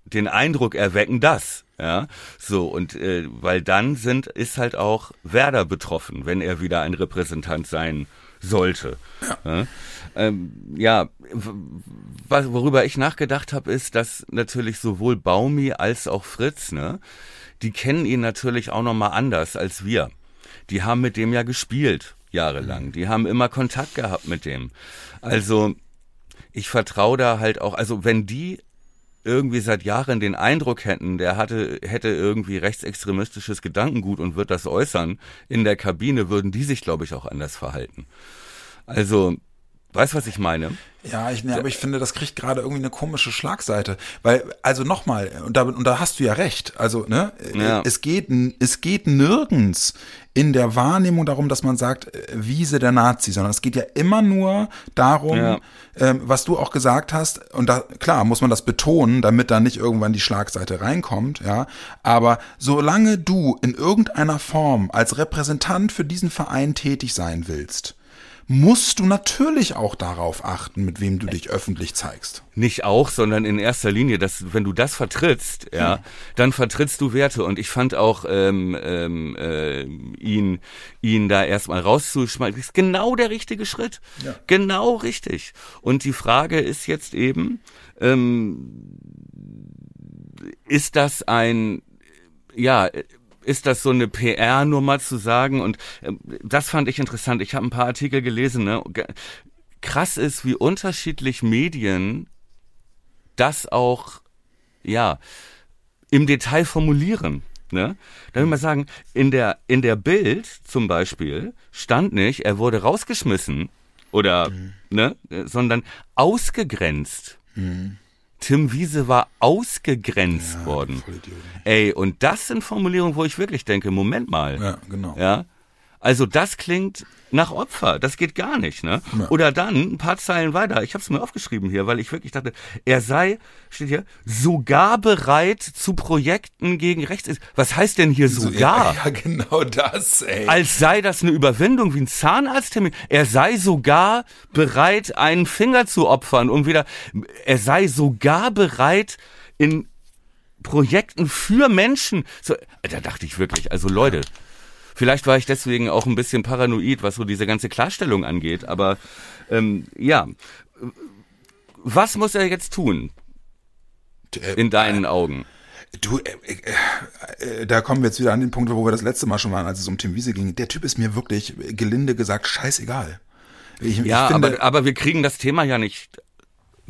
den Eindruck erwecken, dass, ja, so und äh, weil dann sind ist halt auch Werder betroffen, wenn er wieder ein Repräsentant sein sollte. Ja, ähm, ja was, worüber ich nachgedacht habe, ist, dass natürlich sowohl Baumi als auch Fritz, ne, die kennen ihn natürlich auch noch mal anders als wir. Die haben mit dem ja gespielt jahrelang. Die haben immer Kontakt gehabt mit dem. Also ich vertraue da halt auch, also wenn die irgendwie seit Jahren den Eindruck hätten, der hatte, hätte irgendwie rechtsextremistisches Gedankengut und wird das äußern, in der Kabine würden die sich, glaube ich, auch anders verhalten. Also, weißt was ich meine? Ja, ich, ne, aber ich finde, das kriegt gerade irgendwie eine komische Schlagseite. Weil, also nochmal, und da, und da hast du ja recht. Also, ne, Ja. es geht, es geht nirgends in der Wahrnehmung darum, dass man sagt, äh, Wiese der Nazi, sondern es geht ja immer nur darum, Ja. ähm, was du auch gesagt hast, und da, klar, muss man das betonen, damit da nicht irgendwann die Schlagseite reinkommt, ja. Aber solange du in irgendeiner Form als Repräsentant für diesen Verein tätig sein willst, musst du natürlich auch darauf achten, mit wem du dich öffentlich zeigst. Nicht auch, sondern in erster Linie, dass wenn du das vertrittst, ja, dann vertrittst du Werte. Und ich fand auch ähm, ähm, äh, ihn ihn da erstmal rauszuschmeißen, ist genau der richtige Schritt. Ja. Genau richtig. Und die Frage ist jetzt eben, ähm, ist das ein ja, ist das so eine PR-Nummer zu sagen? Und ähm, das fand ich interessant. Ich habe ein paar Artikel gelesen. Ne? Krass ist, wie unterschiedlich Medien das auch, ja, im Detail formulieren. Ne? Da will man sagen, in der, in der Bild zum Beispiel stand nicht, er wurde rausgeschmissen oder, ne, äh, sondern ausgegrenzt. Tim Wiese war ausgegrenzt worden. Vollidioten. Ey, und das sind Formulierungen, wo ich wirklich denke, Moment mal. Ja, genau. Ja. Also das klingt nach Opfer. Das geht gar nicht, ne? Ja. Oder dann ein paar Zeilen weiter. Ich habe es mir aufgeschrieben hier, weil ich wirklich dachte, er sei, steht hier, sogar bereit zu Projekten gegen rechts. Was heißt denn hier sogar? Ja, ja, genau das, ey. Als sei das eine Überwindung wie ein Zahnarzttermin. Er sei sogar bereit, einen Finger zu opfern, um wieder. Er sei sogar bereit, in Projekten für Menschen. So, da dachte ich wirklich, also Leute, vielleicht war ich deswegen auch ein bisschen paranoid, was so diese ganze Klarstellung angeht, aber ähm, ja. Was muss er jetzt tun, Äh, in deinen Augen? Du, äh, äh, da kommen wir jetzt wieder an den Punkt, wo wir das letzte Mal schon waren, als es um Tim Wiese ging. Der Typ ist mir wirklich, gelinde gesagt, scheißegal. Ich, Ja, ich finde, aber, aber wir kriegen das Thema ja nicht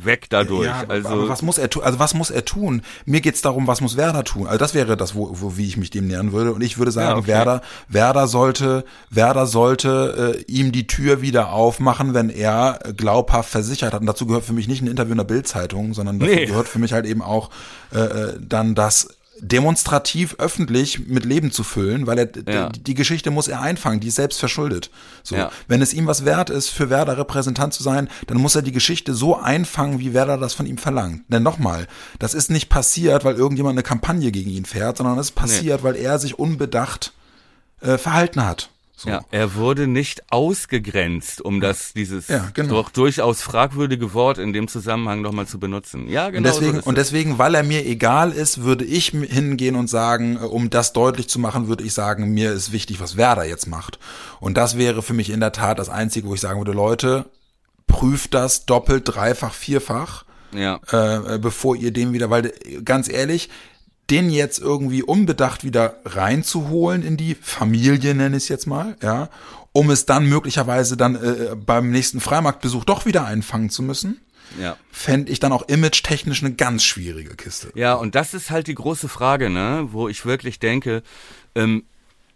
weg dadurch. Ja, also was muss er tun? Also was muss er tun? Mir geht's darum, was muss Werder tun? Also das wäre das, wo, wo wie ich mich dem nähern würde. Und ich würde sagen, Ja, okay. Werder, Werder sollte, Werder sollte äh, ihm die Tür wieder aufmachen, wenn er glaubhaft versichert hat. Und dazu gehört für mich nicht ein Interview in der Bildzeitung, sondern dazu Nee. gehört für mich halt eben auch äh, äh, dann das demonstrativ öffentlich mit Leben zu füllen, weil er Ja. die Geschichte muss er einfangen, die ist selbst verschuldet. So, Ja. wenn es ihm was wert ist, für Werder Repräsentant zu sein, dann muss er die Geschichte so einfangen, wie Werder das von ihm verlangt. Denn nochmal, das ist nicht passiert, weil irgendjemand eine Kampagne gegen ihn fährt, sondern es ist passiert, weil er sich unbedacht äh, verhalten hat. So. Ja, er wurde nicht ausgegrenzt, um das dieses Ja, genau. doch durchaus fragwürdige Wort in dem Zusammenhang nochmal zu benutzen. Ja, genau. Und deswegen, so und es. deswegen, weil er mir egal ist, würde ich hingehen und sagen, äh, um das deutlich zu machen, würde ich sagen, mir ist wichtig, was Werder jetzt macht. Und das wäre für mich in der Tat das Einzige, wo ich sagen würde, Leute, prüft das doppelt, dreifach, vierfach. ja. äh, bevor ihr den wieder, weil äh, ganz ehrlich, den jetzt irgendwie unbedacht wieder reinzuholen in die Familie, nenne ich es jetzt mal, ja, um es dann möglicherweise dann äh, beim nächsten Freimarktbesuch doch wieder einfangen zu müssen, ja. fände ich dann auch image-technisch eine ganz schwierige Kiste. Ja, und das ist halt die große Frage, ne, wo ich wirklich denke, ähm,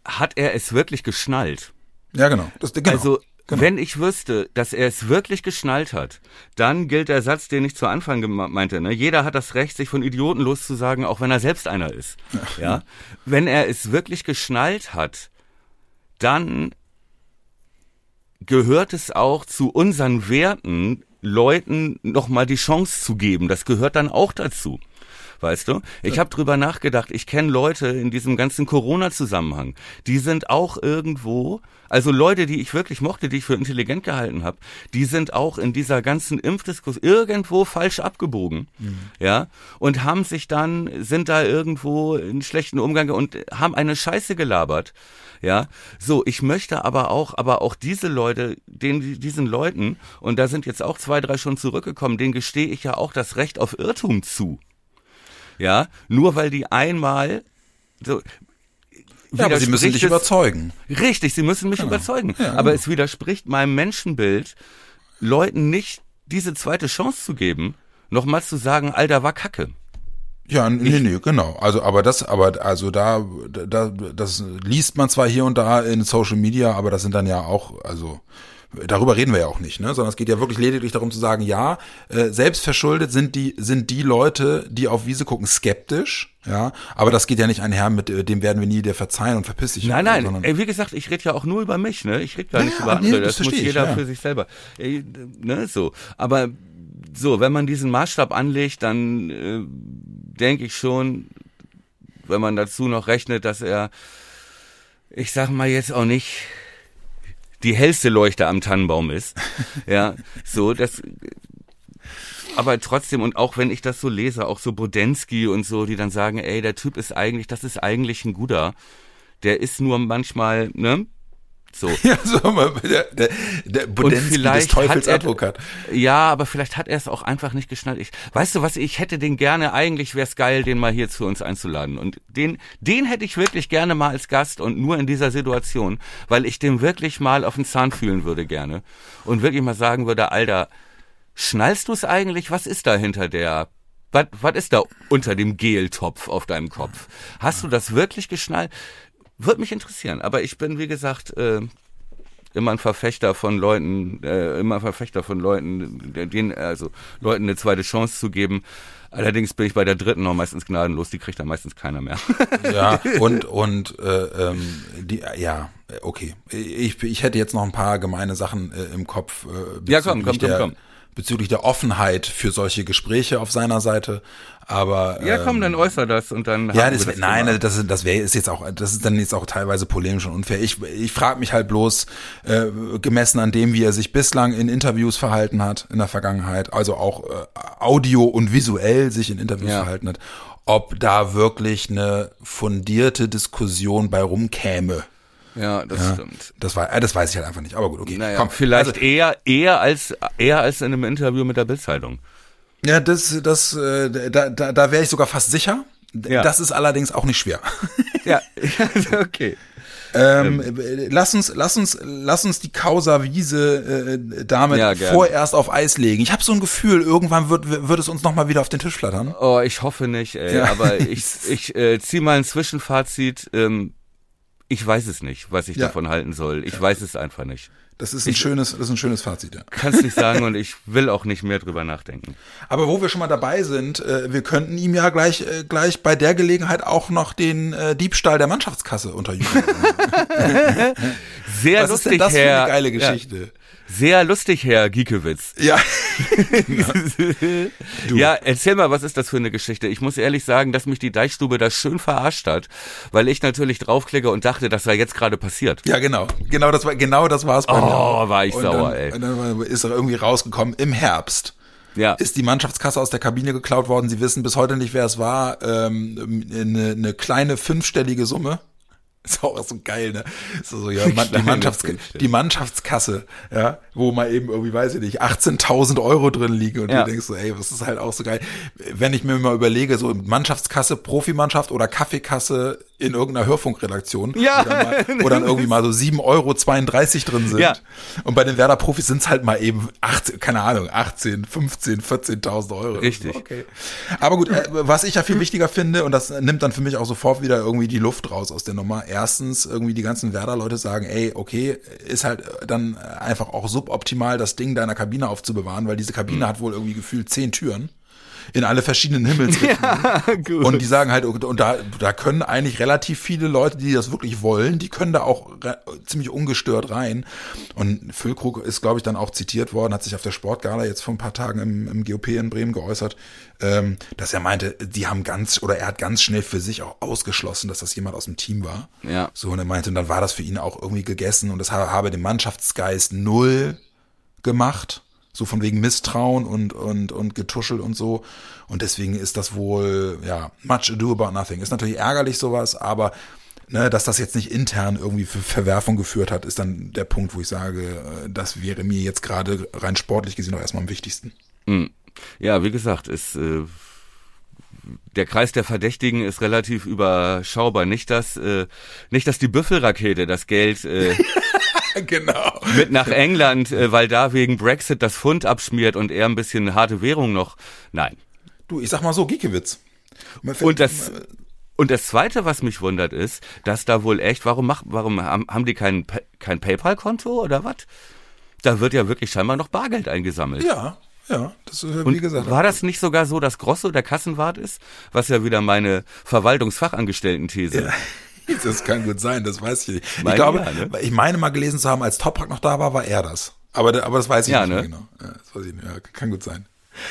hat er es wirklich geschnallt? Ja, genau. Das, genau. Also, genau. wenn ich wüsste, dass er es wirklich geschnallt hat, dann gilt der Satz, den ich zu Anfang meinte, ne? Jeder hat das Recht, sich von Idioten loszusagen, auch wenn er selbst einer ist. Ja. Wenn er es wirklich geschnallt hat, dann gehört es auch zu unseren Werten, Leuten nochmal die Chance zu geben. Das gehört dann auch dazu. Weißt du? Ich habe drüber nachgedacht. Ich kenne Leute in diesem ganzen Corona-Zusammenhang. Die sind auch irgendwo, also Leute, die ich wirklich mochte, die ich für intelligent gehalten habe, die sind auch in dieser ganzen Impfdiskurs irgendwo falsch abgebogen, ja, und haben sich dann sind da irgendwo in schlechten Umgang und haben eine Scheiße gelabert. Ja, so, ich möchte aber auch, aber auch diese Leute, den, diesen Leuten, und da sind jetzt auch zwei, drei schon zurückgekommen, denen gestehe ich ja auch das Recht auf Irrtum zu. Ja, nur weil die einmal so. ja, aber sie müssen dich überzeugen. Richtig, sie müssen mich überzeugen. Ja, aber genau. es widerspricht meinem Menschenbild, Leuten nicht diese zweite Chance zu geben, nochmal zu sagen, Alter, war Kacke. Ja, nee, nee, genau. Also, aber das, aber also da, da, das liest man zwar hier und da in Social Media, aber das sind dann ja auch, also darüber reden wir ja auch nicht, ne? Sondern es geht ja wirklich lediglich darum zu sagen, ja, äh, selbstverschuldet sind die sind die Leute, die auf Wiese gucken, skeptisch, ja. Aber das geht ja nicht einher mit äh, dem werden wir nie dir verzeihen und verpiss dich. Nein, nein. Ey, wie gesagt, ich rede ja auch nur über mich, ne? Ich rede gar nicht ja, über nee, andere. das das muss verstehe ich, jeder ja. für sich selber. Ey, ne? So. Aber so, wenn man diesen Maßstab anlegt, dann äh, denke ich schon, wenn man dazu noch rechnet, dass er, ich sag mal jetzt auch nicht die hellste Leuchte am Tannenbaum ist. ja, so, das, aber trotzdem, und auch wenn ich das so lese, auch so Bodensky und so, die dann sagen, ey, der Typ ist eigentlich, das ist eigentlich ein guter. Der ist nur manchmal, ne? So. Ja, so, der, der, der Budensky des Teufels er- Advokat. Ja, aber vielleicht hat er es auch einfach nicht geschnallt. Ich, weißt du was, ich hätte den gerne, eigentlich wäre es geil, den mal hier zu uns einzuladen. Und den, den hätte ich wirklich gerne mal als Gast und nur in dieser Situation, weil ich dem wirklich mal auf den Zahn fühlen würde gerne. Und wirklich mal sagen würde, Alter, schnallst du es eigentlich? Was ist da hinter der, was, was ist da unter dem Geltopf auf deinem Kopf? Hast du das wirklich geschnallt? Würde mich interessieren. Aber ich bin, wie gesagt, äh, immer ein Verfechter von Leuten, äh, immer ein Verfechter von Leuten, denen, also Leuten eine zweite Chance zu geben. Allerdings bin ich bei der dritten noch meistens gnadenlos, die kriegt dann meistens keiner mehr. Ja, und, und äh, ähm, die, ja, okay. Ich, ich hätte jetzt noch ein paar gemeine Sachen äh, im Kopf. Äh, Ja, komm, komm, komm, komm. Bezüglich der Offenheit für solche Gespräche auf seiner Seite. Aber ja, komm, ähm, dann äußer das und dann Ja, das, wär- nein, Thema. das, das wäre ist jetzt auch, das ist dann jetzt auch teilweise polemisch und unfair. Ich, ich frage mich halt bloß, äh, gemessen an dem, wie er sich bislang in Interviews verhalten hat in der Vergangenheit, also auch äh, audio und visuell sich in Interviews Ja. verhalten hat, ob da wirklich eine fundierte Diskussion bei rumkäme. Ja, das Ja, stimmt. Das war, äh, das weiß ich halt einfach nicht. Aber gut, okay. Naja, Komm, vielleicht Also, eher, eher als, eher als in einem Interview mit der Bildzeitung. ja, das, das, äh, da, da, da wäre ich sogar fast sicher. Ja. Das ist allerdings auch nicht schwer. Ja, okay. Ähm, äh, lass uns, lass uns, lass uns die Causa Wiese äh, damit Ja, vorerst auf Eis legen. Ich habe so ein Gefühl, irgendwann wird, wird es uns noch mal wieder auf den Tisch flattern. Oh, ich hoffe nicht, ey. Ja. Aber ich, ich äh, ziehe mal ein Zwischenfazit. Ähm, ich weiß es nicht, was ich Ja. davon halten soll. Ich weiß es einfach nicht. Das ist ein schönes, das ist ein schönes Fazit. Ja. Kann's nicht sagen und ich will auch nicht mehr drüber nachdenken. Aber wo wir schon mal dabei sind, äh, wir könnten ihm ja gleich, äh, gleich bei der Gelegenheit auch noch den äh, Diebstahl der Mannschaftskasse unterjubeln. Sehr Was ist lustig, denn das für Herr. eine geile Ja, Geschichte? Sehr lustig, Herr Giekewitz. Ja. Ja, erzähl mal, was ist das für eine Geschichte? Ich muss ehrlich sagen, dass mich die Deichstube da schön verarscht hat, weil ich natürlich draufklicke und dachte, das sei jetzt gerade passiert. Ja, genau. Genau das war, genau das war es bei Oh, mir. auch. war ich und sauer, dann, ey. Und dann ist er irgendwie rausgekommen im Herbst. Ja. ist die Mannschaftskasse aus der Kabine geklaut worden. Sie wissen bis heute nicht, wer es war. Ähm, eine, eine kleine fünfstellige Summe. Ist auch so geil, ne? So, so, ja, man, die, Mannschafts die Mannschaftskasse, ja, wo mal eben irgendwie, weiß ich nicht, 18.000 Euro drin liegen und Ja. du denkst so, ey, das ist halt auch so geil. Wenn ich mir mal überlege, so Mannschaftskasse, Profimannschaft oder Kaffeekasse in irgendeiner Hörfunkredaktion, Ja. wo, dann mal, wo dann irgendwie mal so 7,32 Euro drin sind. Ja. Und bei den Werder-Profis sind es halt mal eben 18, keine Ahnung, 18, 15, 14.000 Euro. Richtig. Okay. Aber gut, äh, was ich ja viel wichtiger finde, und das nimmt dann für mich auch sofort wieder irgendwie die Luft raus aus der Nummer. Erstens, irgendwie die ganzen Werder-Leute sagen, ey, okay, ist halt dann einfach auch suboptimal, das Ding deiner Kabine aufzubewahren, weil diese Kabine hat wohl irgendwie gefühlt zehn Türen. In alle verschiedenen Himmelsrichtungen. gut. Und die sagen halt, und da, da können eigentlich relativ viele Leute, die das wirklich wollen, die können da auch ziemlich ungestört rein. Und Füllkrug ist, glaube ich, dann auch zitiert worden, hat sich auf der Sportgala jetzt vor ein paar Tagen im, im GOP in Bremen geäußert, ähm, dass er meinte, die haben ganz, oder er hat ganz schnell für sich auch ausgeschlossen, dass das jemand aus dem Team war. Ja. So, und er meinte, und dann war das für ihn auch irgendwie gegessen und das habe, habe den Mannschaftsgeist null gemacht. So von wegen Misstrauen und, und, und getuschelt und so. Und deswegen ist das wohl, ja, much ado about nothing. Ist natürlich ärgerlich sowas, aber ne, dass das jetzt nicht intern irgendwie für Verwerfung geführt hat, ist dann der Punkt, wo ich sage, äh, das wäre mir jetzt gerade rein sportlich gesehen auch erstmal am wichtigsten. Hm. Ja, wie gesagt, ist äh, der Kreis der Verdächtigen ist relativ überschaubar. Nicht, dass äh, nicht, dass die Büffelrakete das Geld äh, genau. mit nach England, äh, weil da wegen Brexit das Pfund abschmiert und er ein bisschen harte Währung noch. Nein. Du, ich sag mal so, Giekewitz. Und das, und das zweite, was mich wundert, ist, dass da wohl echt, warum macht, warum haben, die kein, kein PayPal-Konto oder was? Da wird ja wirklich scheinbar noch Bargeld eingesammelt. Ja, ja, das äh, Und wie gesagt. war das nicht sogar so, dass Grosso der Kassenwart ist? Was ja wieder meine Verwaltungsfachangestellten-These. Das kann gut sein, das weiß ich nicht. Ich Meine glaube, ja, ne? ich meine mal gelesen zu haben, als Toprak noch da war, war er das. Aber, aber das weiß ich Ja, nicht mehr ne? genau. Ja, das weiß ich nicht. Ja, kann gut sein.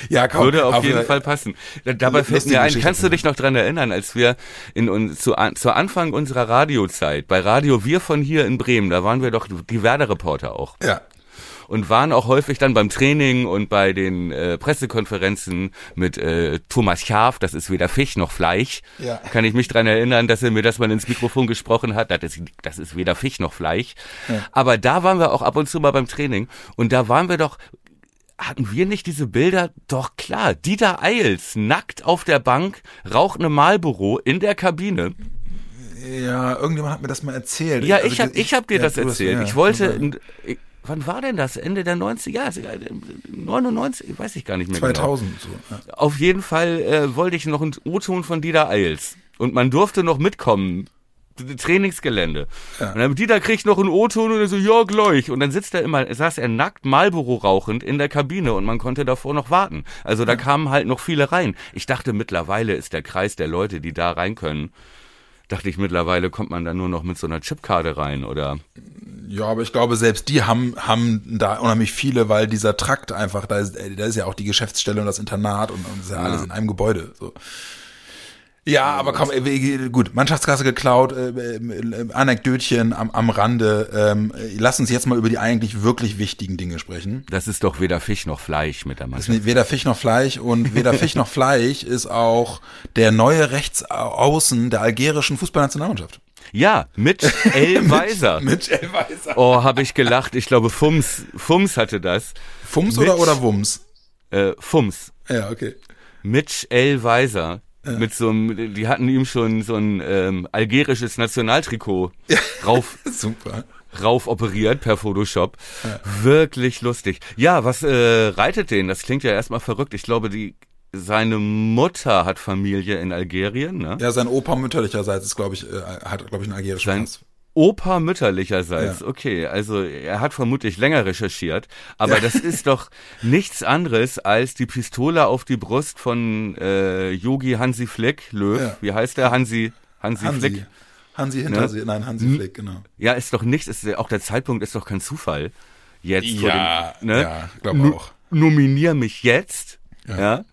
Ja, kaum. Würde auf Aber- jeden Fall passen. Da- Dabei fällt mir ein, Geschichte kannst du auf dich noch dran erinnern, als wir in uns zu, an, zu Anfang unserer Radiozeit, bei Radio Wir von hier in Bremen, da waren wir doch die Werder-Reporter auch. Ja. Und waren auch häufig dann beim Training und bei den äh, Pressekonferenzen mit äh, Thomas Schaf, das ist weder Fisch noch Fleisch. Ja. Kann ich mich dran erinnern, dass er mir das mal ins Mikrofon gesprochen hat. Das ist, das ist weder Fisch noch Fleisch. Aber da waren wir auch ab und zu mal beim Training und da waren wir doch hatten wir nicht diese Bilder? Doch klar, Dieter Eils nackt auf der Bank, raucht eine Marlboro in der Kabine. Ja, irgendjemand hat mir das mal erzählt. Ja, Also ich hab, ich hab dir ja, das erzählt. ja, ich wollte, ich- wann war denn das? Ende der 90er? Ja, 99, weiß ich gar nicht mehr 2000 so. Ja. genau. Auf jeden Fall äh, wollte ich noch einen O-Ton von Dieter Eils. Und man durfte noch mitkommen. Trainingsgelände. Und dann Dieter kriegt noch einen O-Ton und er so, ja, gleich. Und dann sitzt er immer, saß er nackt Marlboro rauchend in der Kabine und man konnte davor noch warten. Also da kamen halt noch viele rein. Ich dachte, mittlerweile ist der Kreis der Leute, die da rein können, dachte ich, mittlerweile kommt man da nur noch mit so einer Chipkarte rein oder Ja, aber ich glaube, selbst die haben, haben da unheimlich viele, weil dieser Trakt einfach, da ist, da ist ja auch die Geschäftsstelle und das Internat und, und das ist ja, alles in einem Gebäude. So. Ja, aber komm, äh, gut, Mannschaftskasse geklaut, äh, äh, Anekdötchen am, am Rande. Ähm, äh, lass uns jetzt mal über die eigentlich wirklich wichtigen Dinge sprechen. Das ist doch weder Fisch noch Fleisch mit der Mannschaft. ist weder Fisch noch Fleisch und weder Fisch noch Fleisch ist auch der neue Rechtsaußen der algerischen Fußballnationalmannschaft. Ja, mit El Weiser. Mit El Weiser. Oh, habe ich gelacht. Ich glaube, Fums, Fums hatte das. Fums Mit- oder, oder Wums? Äh, Fums. Ja, okay. Mitch L. Weiser. Mit so einem, die hatten ihm schon so ein ähm, algerisches Nationaltrikot rauf, Super. rauf operiert per Photoshop. Wirklich lustig. Ja, was äh, reitet den? Das klingt ja erstmal verrückt. Ich glaube, die seine Mutter hat Familie in Algerien, ne? Ja, sein Opa mütterlicherseits ist, glaube ich, äh, hat, glaube ich, einen algerischen Pass. Opa mütterlicherseits, Ja. okay, also er hat vermutlich länger recherchiert, aber das ist doch nichts anderes als die Pistole auf die Brust von äh, Yogi Hansi Flick, Löw, Ja. wie heißt der Hansi, Hansi, Hansi. Flick? Hansi hinter Ne? nein, Hansi. Flick, genau. Ja, ist doch nichts, ist, auch der Zeitpunkt ist doch kein Zufall. Jetzt vor Ja, dem, ne? ja, glaub Nu- auch. Nominier mich jetzt, Ja. ja.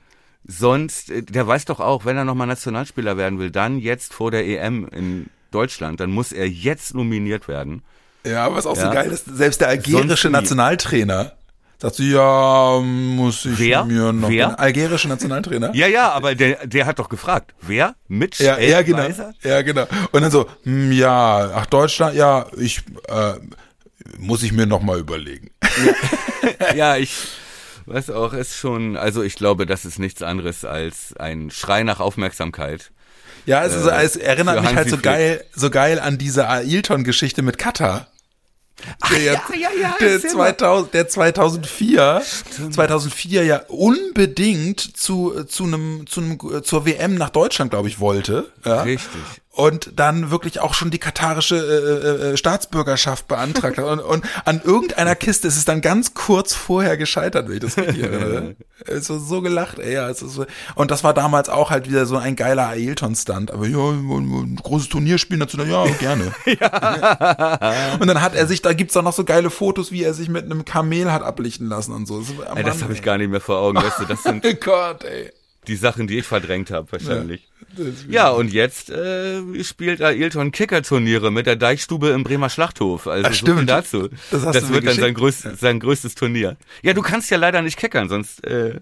Sonst, äh, der weiß doch auch, wenn er nochmal Nationalspieler werden will, dann jetzt vor der EM in Deutschland, dann muss er jetzt nominiert werden. Ja, aber was auch so Ja. geil ist, selbst der algerische. Nationaltrainer sagt so, ja, muss ich Wer? mir noch Wer? den algerische Nationaltrainer? Ja, ja, aber der, der hat doch gefragt, wer? Mitch Ja, ja, genau. Ja, genau. Und dann so, hm, ja, ach, Deutschland, ja, ich, äh, muss ich mir noch mal überlegen. Ja, ich weiß auch, ist schon, also ich glaube, das ist nichts anderes als ein Schrei nach Aufmerksamkeit. Ja, es, ist, Äh, es erinnert mich halt so Flick. geil, so geil an diese Ailton-Geschichte mit Katar. Der, ja, ja, ja, der, erzähl mal. 2000, der 2004, 2004 ja unbedingt zu, zu einem, zu einem, zur WM nach Deutschland, glaube ich, wollte. Ja. Richtig. Und dann wirklich auch schon die katarische äh, äh, Staatsbürgerschaft beantragt hat. Und, und an irgendeiner Kiste ist es dann ganz kurz vorher gescheitert, wenn ich das richtig erinnere. Es war so gelacht, ey. Ja, es ist so. Und das war damals auch halt wieder so ein geiler Ailton-Stunt. Aber ja, ein großes Turnier spielen dazu, ja, gerne. Und dann hat er sich, da gibt's auch noch so geile Fotos, wie er sich mit einem Kamel hat ablichten lassen und so. Das, Ey, das habe ich gar nicht mehr vor Augen, weißt du, das sind Oh Gott, ey. Die Sachen, die ich verdrängt habe, wahrscheinlich. Ja, und jetzt äh, spielt Ailton Kicker-Turniere mit der Deichstube im Bremer Schlachthof. Also Ach, so stimmt. dazu. Das hast das wird dann sein, geschickt. größt, sein größtes Turnier. Ja, du kannst ja leider nicht kickern, sonst äh,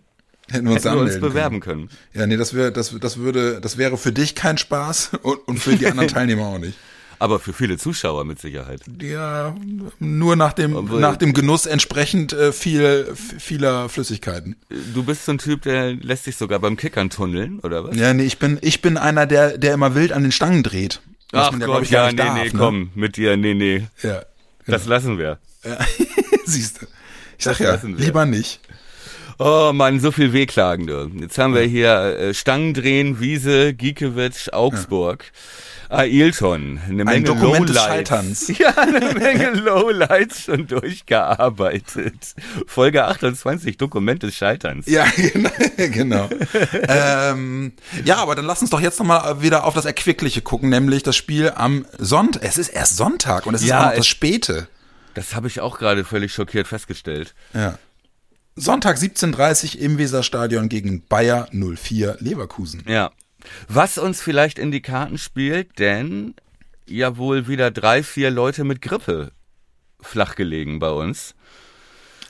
Hätten wir uns, hätten wir uns anmelden können. bewerben können. Ja, nee, das wäre, das, das würde, das wäre für dich kein Spaß und, und für die anderen Teilnehmer auch nicht. Aber für viele Zuschauer mit Sicherheit. Ja, nur nach dem, Obwohl- nach dem Genuss entsprechend äh, viel, vieler Flüssigkeiten. Du bist so ein Typ, der lässt sich sogar beim Kickern tunneln, oder was? Ja, nee, ich bin, ich bin einer, der, der immer wild an den Stangen dreht. Ach man Gott, glaub ich, ja, nee, nicht nee, darf, ne? komm, mit dir, nee, nee. Ja, Das lassen wir. ja. siehst du. Ich sag Das ja, lieber nicht. Oh Mann, so viel Wehklagende. Jetzt haben wir hier äh, Stangendrehen, Wiese, Giekewitsch, Augsburg. Ailton, eine Menge Dokument des Lowlights. Scheiterns. Ja, eine Menge Lowlights schon durchgearbeitet. Folge 28, Dokument des Scheiterns. Ja, genau. genau. ähm, ja, aber dann lass uns doch jetzt nochmal wieder auf das Erquickliche gucken, nämlich das Spiel am Sonntag. Es ist erst Sonntag und es ist Ja, auch noch das Späte. Das habe ich auch gerade völlig schockiert festgestellt. Ja. Sonntag 17.30 im Weserstadion gegen Bayer 04 Leverkusen. Ja. Was uns vielleicht in die Karten spielt, denn ja wohl wieder drei, vier Leute mit Grippe flachgelegen bei uns.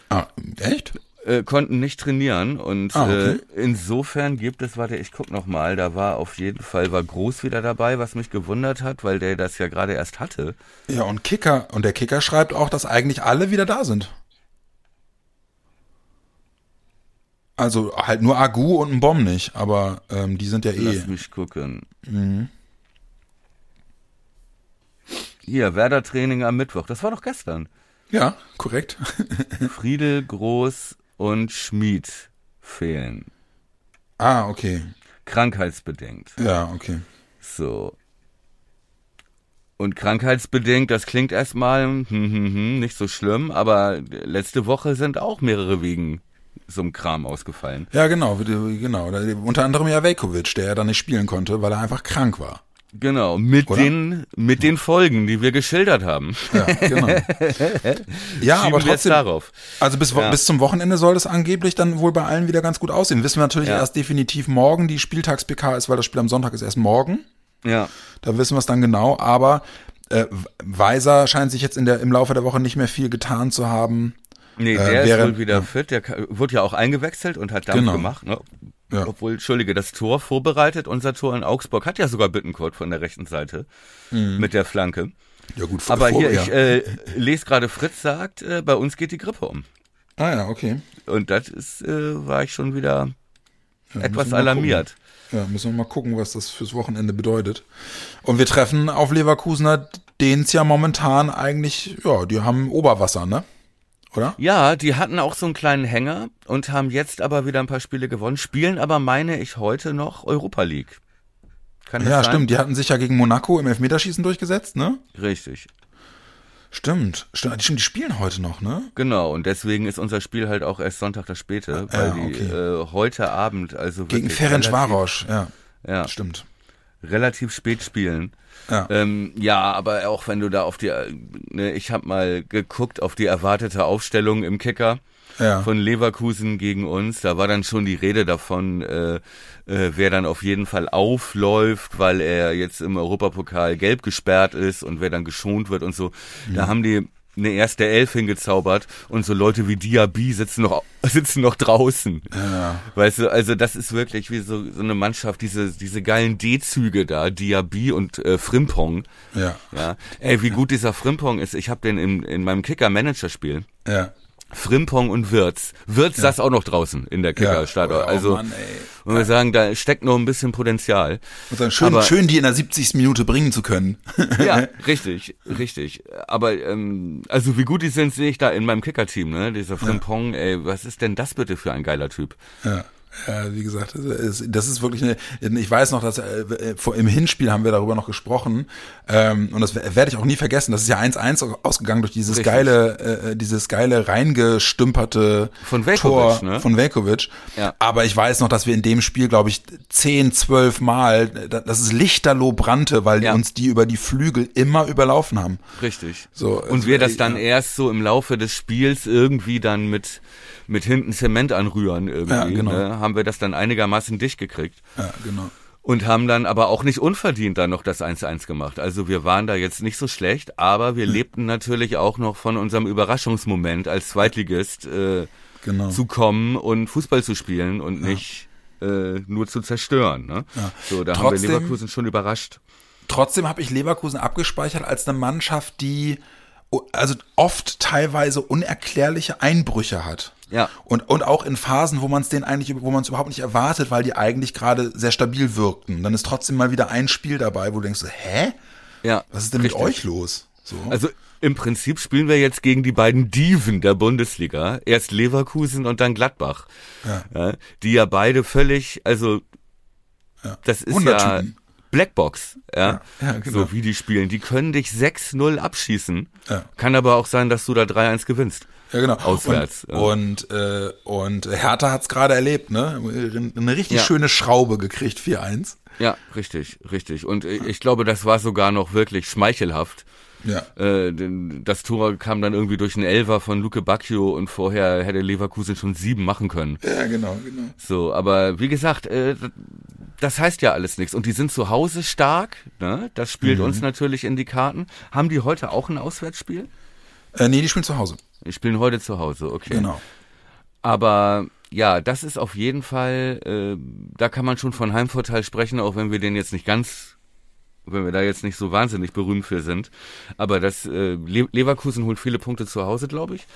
Ah, echt? äh, konnten nicht trainieren und Ah, okay. äh, insofern gibt es, warte, ich guck noch mal, da war auf jeden Fall war Groß wieder dabei, was mich gewundert hat, weil der das ja gerade erst hatte. Ja, und Kicker, und der Kicker schreibt auch, dass eigentlich alle wieder da sind. Also halt nur Agu und ein Bomb nicht, aber ähm, die sind ja eh. Lass mich gucken. Mhm. Hier, Werder Training am Mittwoch. Das war doch gestern. Ja, korrekt. Friedel, Groß und Schmid fehlen. ah, okay. Krankheitsbedingt. Ja, okay. So. Und krankheitsbedingt, das klingt erstmal hm, hm, hm, nicht so schlimm, aber letzte Woche sind auch mehrere wegen so einem Kram ausgefallen. Ja, genau, genau. Unter anderem ja Velkovic, der ja dann nicht spielen konnte, weil er einfach krank war. Genau, mit Oder? den mit den Folgen, die wir geschildert haben. Ja, genau. ja, aber trotzdem. darauf. Also bis, Ja. bis zum Wochenende soll es angeblich dann wohl bei allen wieder ganz gut aussehen. Wissen wir natürlich Ja. erst definitiv morgen. Die Spieltags-PK ist, weil das Spiel am Sonntag ist erst morgen. Ja, Da wissen wir es dann genau. Aber äh, Weiser scheint sich jetzt in der, im Laufe der Woche nicht mehr viel getan zu haben. Nee, Äh, der ist während- wohl wieder fit. Der wurde ja auch eingewechselt und hat Dampf Genau. gemacht. Ne? Ja. Obwohl, Entschuldige, das Tor vorbereitet. Unser Tor in Augsburg hat ja sogar Bittencourt von der rechten Seite mit der Flanke. Ja gut, Aber vor- hier, ja. ich äh, lese gerade, Fritz sagt, äh, bei uns geht die Grippe um. Ah ja, okay. Und das ist, äh, war ich schon wieder Ja, etwas alarmiert. Ja, müssen wir mal gucken, was das fürs Wochenende bedeutet. Und wir treffen auf Leverkusener, denen es ja momentan eigentlich, ja, die haben Oberwasser, ne? Oder? Ja, die hatten auch so einen kleinen Hänger und haben jetzt aber wieder ein paar Spiele gewonnen, spielen aber, meine ich, heute noch Europa League. Kann das Ja, sein? stimmt. Die hatten sich ja gegen Monaco im Elfmeterschießen durchgesetzt, ne? Richtig. Stimmt. Stimmt, die spielen heute noch, ne? Genau, und deswegen ist unser Spiel halt auch erst Sonntag das späte, weil ja, die okay. äh, heute Abend, also Gegen wirklich Ferenc relativ- Varos, ja. Ja, Stimmt. Relativ spät spielen. Ja. Ähm, ja, aber auch wenn du da auf die, ne, ich habe mal geguckt auf die erwartete Aufstellung im Kicker Ja. von Leverkusen gegen uns. Da war dann schon die Rede davon, äh, äh, wer dann auf jeden Fall aufläuft, weil er jetzt im Europapokal gelb gesperrt ist und wer dann geschont wird und so. Da haben die eine erste Elf hingezaubert und so Leute wie Diaby sitzen noch sitzen noch draußen. Ja. Weißt du, also das ist wirklich wie so, so eine Mannschaft, diese, diese geilen D-Züge da, Diaby und äh, Frimpong. Ja. Ja. Ey, wie gut dieser Frimpong ist. Ich habe den in, in meinem Kicker-Manager-Spiel. Ja. Frimpong und Wirtz. Wirtz saß auch noch draußen in der Kicker-Stadt. Oh, also, Mann, und wir sagen, da steckt noch ein bisschen Potenzial. Und dann schön, Aber- schön, die in der 70. Minute bringen zu können. Ja, richtig, richtig. Aber ähm, also wie gut die sind, sehe ich da in meinem Kicker-Team, ne? Dieser Frimpong, ey, was ist denn das bitte für ein geiler Typ? Ja. Ja, wie gesagt, das ist, wirklich eine, ich weiß noch, dass äh, im Hinspiel haben wir darüber noch gesprochen ähm, und das werde ich auch nie vergessen. Das ist ja 1-1 ausgegangen durch dieses Richtig. geile, äh, dieses geile reingestümperte Von Velkovic, Tor ne? von Velkovic. Ja. Aber ich weiß noch, dass wir in dem Spiel, glaube ich, 10, 12 Mal, das ist lichterloh brannte, weil Ja. uns die über die Flügel immer überlaufen haben. Richtig. So, und wir das dann erst so im Laufe des Spiels irgendwie dann mit mit hinten Zement anrühren irgendwie, Ja, genau. ne? haben wir das dann einigermaßen dicht gekriegt. Ja, genau. Und haben dann aber auch nicht unverdient dann noch das 1-1 gemacht. Also wir waren da jetzt nicht so schlecht, aber wir lebten natürlich auch noch von unserem Überraschungsmoment als Zweitligist äh, Genau. zu kommen und Fußball zu spielen und nicht äh, nur zu zerstören. Ne? Ja. So, da haben Trotzdem- wir Leverkusen schon überrascht. Trotzdem habe ich Leverkusen abgespeichert als eine Mannschaft, die also oft teilweise unerklärliche Einbrüche hat. Ja. Und, und auch in Phasen, wo man es denen eigentlich, wo man es überhaupt nicht erwartet, weil die eigentlich gerade sehr stabil wirkten. Dann ist trotzdem mal wieder ein Spiel dabei, wo du denkst, hä? Ja, Was ist denn richtig. mit euch los? So. Also Im Prinzip spielen wir jetzt gegen die beiden Diven der Bundesliga. Erst Leverkusen und dann Gladbach. Ja. Ja, die ja beide völlig, also Ja. das ist ja. Blackbox, ja, Ja, ja, genau. so wie die spielen. Die können dich 6-0 abschießen. Ja. Kann aber auch sein, dass du da 3-1 gewinnst. Ja, genau. Auswärts, Und, ja. und, äh, und Hertha hat's gerade erlebt, ne? Eine richtig Ja. schöne Schraube gekriegt, 4-1. Ja, richtig, richtig. Und ich glaube, das war sogar noch wirklich schmeichelhaft. Ja. Äh, denn das Tor kam dann irgendwie durch einen Elfer von Luke Bacchio und vorher hätte Leverkusen schon sieben machen können. Ja, genau, genau. So, aber wie gesagt, äh, das heißt ja alles nichts. Und die sind zu Hause stark, ne? Das spielt Mhm. uns natürlich in die Karten. Haben die heute auch ein Auswärtsspiel? Äh, nee, die spielen zu Hause. Die spielen heute zu Hause, okay. Genau. Aber ja, das ist auf jeden Fall, äh, da kann man schon von Heimvorteil sprechen, auch wenn wir den jetzt nicht ganz, wenn wir da jetzt nicht so wahnsinnig berühmt für sind. Aber das äh, Le Leverkusen holt viele Punkte zu Hause, glaube ich.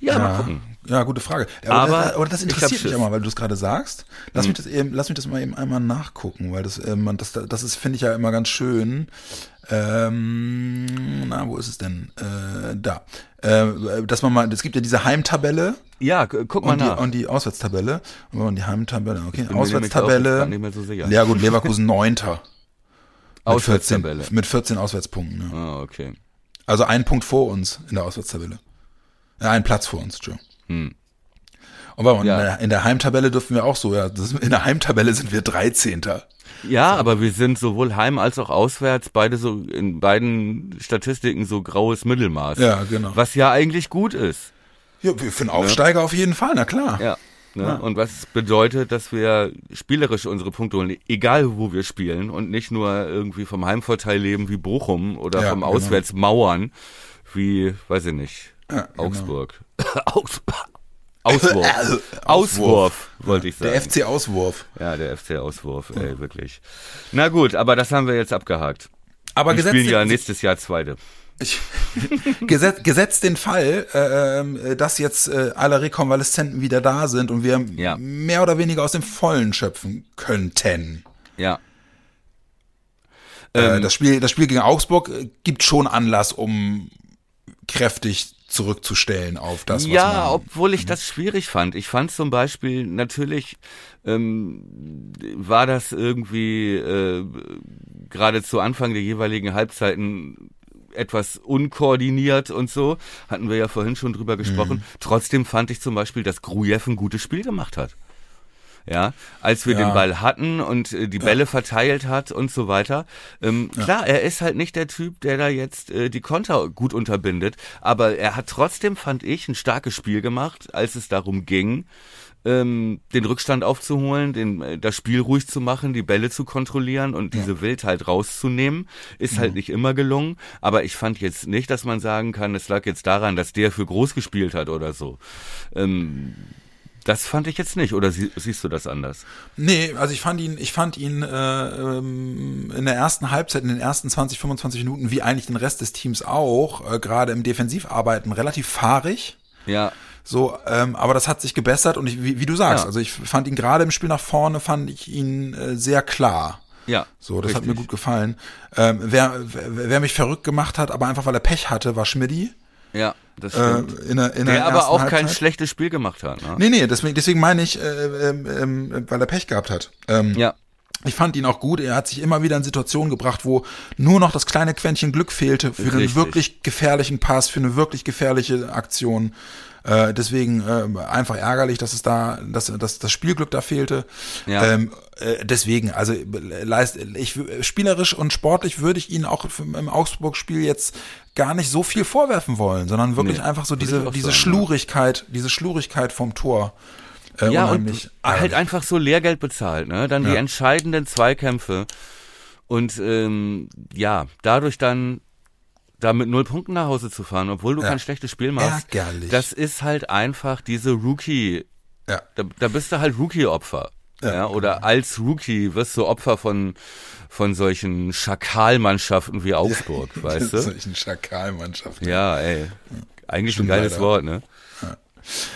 Ja, mal gucken. Ja, gute Frage. Ja, Aber das, aber das interessiert mich immer, weil du es gerade sagst. Lass mich das eben, lass mich das mal eben einmal nachgucken, weil das, ähm, das, das ist, finde ich ja immer ganz schön. Ähm, na, wo ist es denn? Äh, da. Äh, dass man mal, es gibt ja diese Heimtabelle Ja, gu- guck mal und die, nach. und die Auswärtstabelle. Und wenn man die Heimtabelle, okay, auch Auswärtstabelle. nicht mehr so sicher. Ja gut, Leverkusen Neunter. Mit 14, Auswärtstabelle. mit 14 Auswärtspunkten. Ja. Ah, okay. Also ein Punkt vor uns in der Auswärtstabelle. Ja, ein Platz vor uns, Entschuldigung. Hm. Und warte mal, Ja. in, der, Heimtabelle dürfen wir auch so, ja, in der Heimtabelle sind wir 13. Ja, aber wir sind sowohl heim als auch auswärts beide so in beiden Statistiken so graues Mittelmaß. Ja, genau. Was ja eigentlich gut ist. Ja, für einen Aufsteiger auf jeden Fall, na klar. Ja. Ne? Und was bedeutet, dass wir spielerisch unsere Punkte holen, egal wo wir spielen und nicht nur irgendwie vom Heimvorteil leben wie Bochum oder Ja, vom genau. Auswärtsmauern wie, weiß ich nicht, Ja, genau. Augsburg. Aus Auswurf. Auswurf, wollte ich sagen. Der FC Auswurf. ja, der FC Auswurf, ey, wirklich. Na gut, aber das haben wir jetzt abgehakt. Aber Wir gesetzt, spielen ja nächstes Jahr Zweite. Ich, gesetzt, gesetzt den Fall, äh, ähm, dass jetzt äh, alle Rekonvaleszenten wieder da sind und wir Ja. mehr oder weniger aus dem Vollen schöpfen könnten. Ja. Äh, Ähm, das, Spiel, das Spiel gegen Augsburg äh, gibt schon Anlass, um kräftig zurückzustellen auf das, was ja, man... obwohl ich das schwierig fand. Ich fand zum Beispiel natürlich ähm, war das irgendwie äh, gerade zu Anfang der jeweiligen Halbzeiten etwas unkoordiniert und so, hatten wir ja vorhin schon drüber gesprochen. Mhm. Trotzdem fand ich zum Beispiel, dass Grujew ein gutes Spiel gemacht hat. Ja, als wir Ja. den Ball hatten und äh, die Bälle verteilt hat und so weiter. Ähm, Klar, er ist halt nicht der Typ, der da jetzt äh, die Konter gut unterbindet, aber er hat trotzdem, fand ich, ein starkes Spiel gemacht, als es darum ging, ähm, den Rückstand aufzuholen, den, äh, das Spiel ruhig zu machen, die Bälle zu kontrollieren und diese Wildheit rauszunehmen, ist halt nicht immer gelungen. Aber ich fand jetzt nicht, dass man sagen kann, es lag jetzt daran, dass der für groß gespielt hat oder so. Ähm, das fand ich jetzt nicht, oder sie, siehst du das anders? Nee, also ich fand ihn, ich fand ihn äh, ähm, in der ersten Halbzeit, in den ersten 20, 25 Minuten, wie eigentlich den Rest des Teams auch, äh, gerade im Defensivarbeiten, relativ fahrig. Ja, So, ähm, aber das hat sich gebessert und ich, wie, wie du sagst, Ja. also ich fand ihn gerade im Spiel nach vorne, fand ich ihn äh, sehr klar. ja. So, das hat richtig. mir gut gefallen. Ähm, wer, wer, wer mich verrückt gemacht hat, aber einfach weil er Pech hatte, war Schmidti. Ja, das Äh, stimmt. in der, in der der aber auch kein Halbzeit. schlechtes Spiel gemacht hat. Ne? Nee, nee, deswegen, deswegen meine ich, äh, ähm, ähm, weil er Pech gehabt hat. Ähm, Ja, Ich fand ihn auch gut. Er hat sich immer wieder in Situationen gebracht, wo nur noch das kleine Quäntchen Glück fehlte für einen Richtig. wirklich gefährlichen Pass, für eine wirklich gefährliche Aktion. Äh, deswegen äh, einfach ärgerlich, dass es da, dass, dass das Spielglück da fehlte. Ja. Ähm, äh, deswegen, also leist, ich spielerisch und sportlich würde ich ihn auch im Augsburg-Spiel jetzt gar nicht so viel vorwerfen wollen, sondern wirklich Nee, einfach so diese diese sagen, ja. Schlurigkeit, diese Schlurigkeit vom Tor. Äh, ja unheimlich und halt ärgerlich. einfach so Lehrgeld bezahlt, ne? Dann die Ja. entscheidenden Zweikämpfe und ähm, ja, dadurch dann da mit null Punkten nach Hause zu fahren, obwohl du Ja. kein schlechtes Spiel machst. Ärgerlich. Das ist halt einfach diese Rookie, ja. da, da bist du halt Rookie-Opfer. Ja, Ja, oder als Rookie wirst du Opfer von von solchen Schakalmannschaften wie Augsburg, weißt du? Solchen Schakalmannschaften. Ja, ey. Eigentlich Stimmt ein geiles leider. Wort, ne?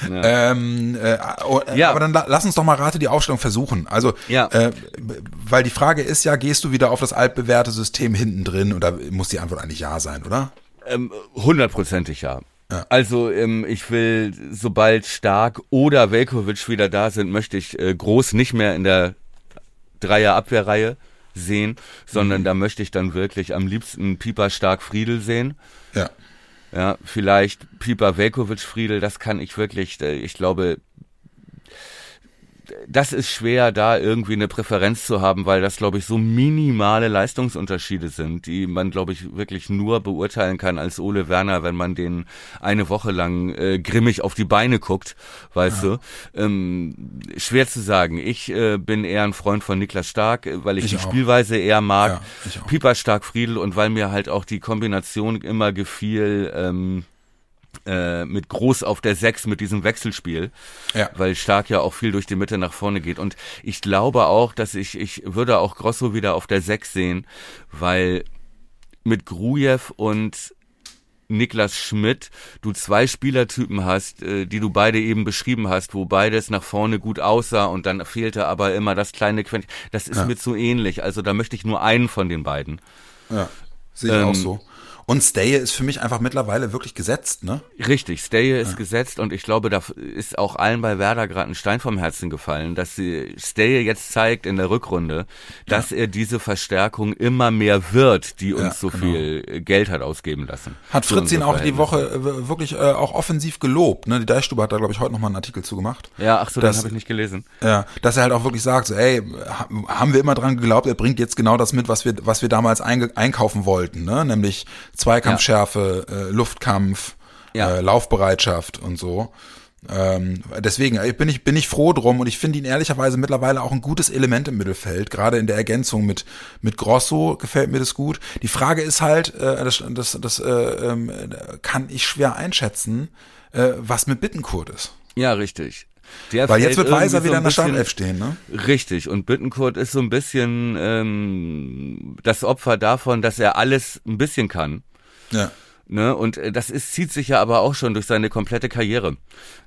Ja. Ähm, äh, oh, äh, Ja. Aber dann la lass uns doch mal Rate die Aufstellung versuchen. Also, Ja. äh, weil die Frage ist ja, gehst du wieder auf das altbewährte System hinten drin? Oder muss die Antwort eigentlich ja sein, oder? Ähm, hundertprozentig ja. ja. Also ähm, ich will, sobald Stark oder Velkovic wieder da sind, möchte ich äh, Groß nicht mehr in der Dreier-Abwehrreihe sehen, sondern mhm. da möchte ich dann wirklich am liebsten Pieper Stark Friedel sehen. Ja. Ja, vielleicht Pieper Velkovic Friedel, das kann ich wirklich, äh, ich glaube, das ist schwer, da irgendwie eine Präferenz zu haben, weil das, glaube ich, so minimale Leistungsunterschiede sind, die man, glaube ich, wirklich nur beurteilen kann als Ole Werner, wenn man den eine Woche lang äh, grimmig auf die Beine guckt, weißt ja. du. Ähm, schwer zu sagen. Ich äh, bin eher ein Freund von Niklas Stark, weil ich, ich die auch. Spielweise eher mag. Ja, Pieper Stark Friedel und weil mir halt auch die Kombination immer gefiel, ähm, äh, mit Groß auf der Sechs mit diesem Wechselspiel, ja. weil Stark ja auch viel durch die Mitte nach vorne geht. Und ich glaube auch, dass ich, ich würde auch Grosso wieder auf der Sechs sehen, weil mit Grujew und Niklas Schmidt du zwei Spielertypen hast, äh, die du beide eben beschrieben hast, wo beides nach vorne gut aussah und dann fehlte aber immer das kleine Quäntchen. Das ist ja. mir zu ähnlich. Also da möchte ich nur einen von den beiden. Ja, sehe ich ähm, auch so. Und Staye ist für mich einfach mittlerweile wirklich gesetzt, ne? Richtig, Staye ist ja. gesetzt und ich glaube, da ist auch allen bei Werder gerade ein Stein vom Herzen gefallen, dass sie Staye jetzt zeigt in der Rückrunde, dass ja. er diese Verstärkung immer mehr wird, die uns ja, so genau. viel Geld hat ausgeben lassen. Hat Fritz ihn auch die Woche äh, wirklich äh, auch offensiv gelobt, ne? Die Deichstube hat da glaube ich heute nochmal einen Artikel zu gemacht. Ja, ach so, das habe ich nicht gelesen. Ja, dass er halt auch wirklich sagt, so, ey, haben wir immer dran geglaubt, er bringt jetzt genau das mit, was wir was wir damals einkaufen wollten, ne? Nämlich Zweikampfschärfe, ja. äh, Luftkampf, ja. äh, Laufbereitschaft und so. Ähm, deswegen äh, bin ich, bin ich froh drum und ich finde ihn ehrlicherweise mittlerweile auch ein gutes Element im Mittelfeld. Gerade in der Ergänzung mit, mit Grosso gefällt mir das gut. Die Frage ist halt, äh, das, das, das äh, äh, kann ich schwer einschätzen, äh, was mit Bittenkurt ist. Ja, richtig. Der Weil jetzt wird Weiser so wieder in der Startelf stehen, ne? Richtig. Und Bittenkurt ist so ein bisschen ähm, das Opfer davon, dass er alles ein bisschen kann. Ja. Ne, und äh, das ist, zieht sich ja aber auch schon durch seine komplette Karriere.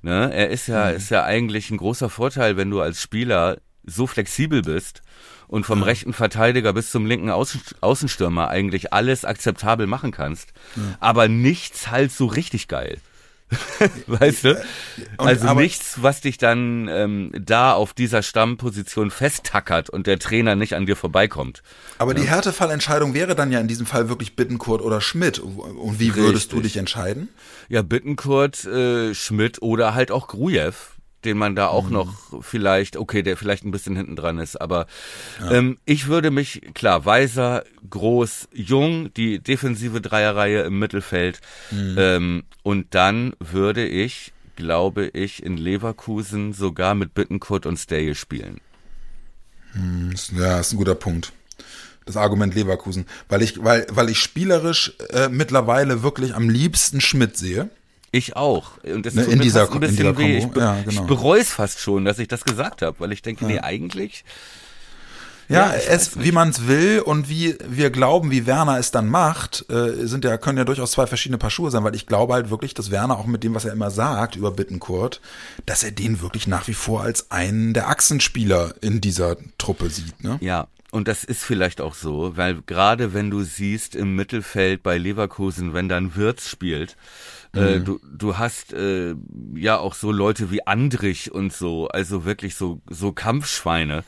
Ne, er ist ja, mhm. ist ja eigentlich ein großer Vorteil, wenn du als Spieler so flexibel bist und vom ja. rechten Verteidiger bis zum linken Außen, Außenstürmer eigentlich alles akzeptabel machen kannst, ja. aber nichts halt so richtig geil. weißt du? Und, also nichts, was dich dann ähm, da auf dieser Stammposition festtackert und der Trainer nicht an dir vorbeikommt. Aber ja. die Härtefallentscheidung wäre dann ja in diesem Fall wirklich Bittenkurt oder Schmidt. Und wie würdest Richtig. du dich entscheiden? Ja, Bittenkurt, äh, Schmidt oder halt auch Grujew den man da auch mhm. noch vielleicht, okay, der vielleicht ein bisschen hinten dran ist, aber ja. ähm, ich würde mich, klar, Weiser, Groß, Jung, die defensive Dreierreihe im Mittelfeld mhm. ähm, und dann würde ich, glaube ich, in Leverkusen sogar mit Bittenkurt und Stay spielen. Mhm, ja, ist ein guter Punkt das Argument Leverkusen, weil ich, weil, weil ich spielerisch äh, mittlerweile wirklich am liebsten Schmidt sehe. Ich auch. Und das ne, in, dieser, ein bisschen weh. Ich, be ja, genau. ich bereue es fast schon, dass ich das gesagt habe, weil ich denke, ja. nee, eigentlich. Ja, ja es, wie man es will und wie wir glauben, wie Werner es dann macht, äh, sind ja, können ja durchaus zwei verschiedene Paar Schuhe sein, weil ich glaube halt wirklich, dass Werner auch mit dem, was er immer sagt über Bittenkurt, dass er den wirklich nach wie vor als einen der Achsenspieler in dieser Truppe sieht. Ne? Ja, und das ist vielleicht auch so, weil gerade wenn du siehst im Mittelfeld bei Leverkusen, wenn dann Wirtz spielt, äh, mhm. du, du hast äh, ja auch so Leute wie Andrich und so, also wirklich so, so Kampfschweine.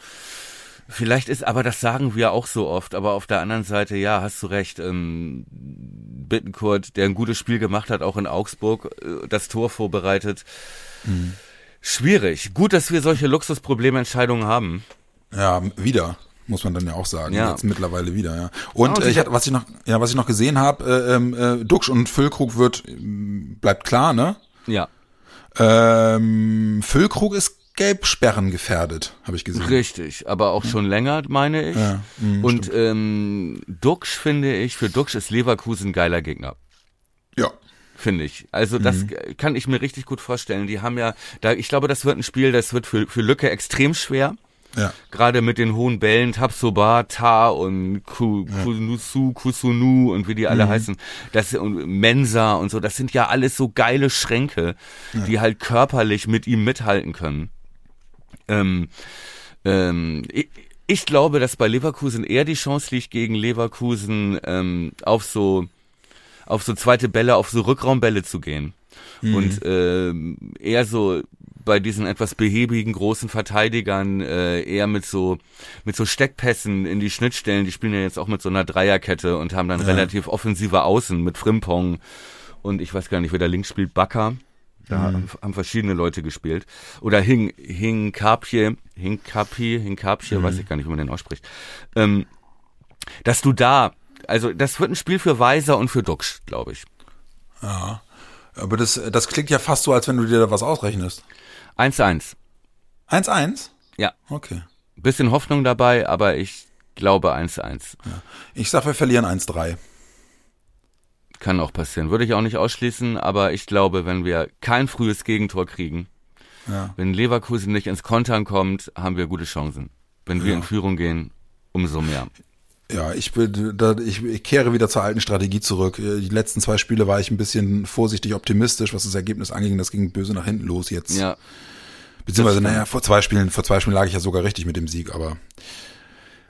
Vielleicht ist, aber das sagen wir auch so oft, aber auf der anderen Seite, ja, hast du recht, ähm, Bittenkurt, der ein gutes Spiel gemacht hat, auch in Augsburg, äh, das Tor vorbereitet. Mhm. Schwierig. Gut, dass wir solche Luxusproblementscheidungen haben. Ja, wieder muss man dann ja auch sagen. Ja. Jetzt mittlerweile wieder, ja. Und, äh, ich, was ich noch, ja, was ich noch gesehen habe, äh, ähm, äh, Duxch und Füllkrug wird, bleibt klar, ne? Ja. Ähm, Füllkrug ist Gelbsperren gefährdet, habe ich gesehen. Richtig, aber auch schon länger, meine ich. Ja, mh, und ähm, Duxch finde ich, für Duxch ist Leverkusen ein geiler Gegner. Ja finde ich. Also das mhm. kann ich mir richtig gut vorstellen. Die haben ja, da, ich glaube, das wird ein Spiel, das wird für, für Lücke extrem schwer. Ja. Gerade mit den hohen Bällen, Tabsoba, Ta und Kunusu, Kusunu und wie die alle mhm. heißen, das und Mensa und so, das sind ja alles so geile Schränke, ja. die halt körperlich mit ihm mithalten können. Ähm, ähm, ich, ich glaube, dass bei Leverkusen eher die Chance liegt, gegen Leverkusen ähm, auf so auf so zweite Bälle, auf so Rückraumbälle zu gehen. Mhm. Und äh, eher so bei diesen etwas behäbigen großen Verteidigern äh, eher mit so mit so Steckpässen in die Schnittstellen. Die spielen ja jetzt auch mit so einer Dreierkette und haben dann relativ offensive Außen mit Frimpong und ich weiß gar nicht, wer da links spielt, Bakker. Da haben, haben verschiedene Leute gespielt. Oder Hing, Hinkapje, Hinkapi, Hinkapje, weiß ich gar nicht, wie man den ausspricht. Ähm, dass du da, also das wird ein Spiel für Weiser und für Duxch, glaube ich. Ja. Aber das, das klingt ja fast so, als wenn du dir da was ausrechnest. 1-1. 1-1? Ja. Okay. Bisschen Hoffnung dabei, aber ich glaube 1-1. Ich sag, wir verlieren 1-3. Kann auch passieren. Würde ich auch nicht ausschließen, aber ich glaube, wenn wir kein frühes Gegentor kriegen, Ja. wenn Leverkusen nicht ins Kontern kommt, haben wir gute Chancen. Wenn wir Ja. in Führung gehen, umso mehr. Ja, ich, bin, da, ich, ich kehre wieder zur alten Strategie zurück. Äh, Die letzten zwei Spiele war ich ein bisschen vorsichtig optimistisch, was das Ergebnis anging. Das ging böse nach hinten los jetzt. Ja, Beziehungsweise, naja, vor zwei Spielen, vor zwei Spielen lag ich ja sogar richtig mit dem Sieg, aber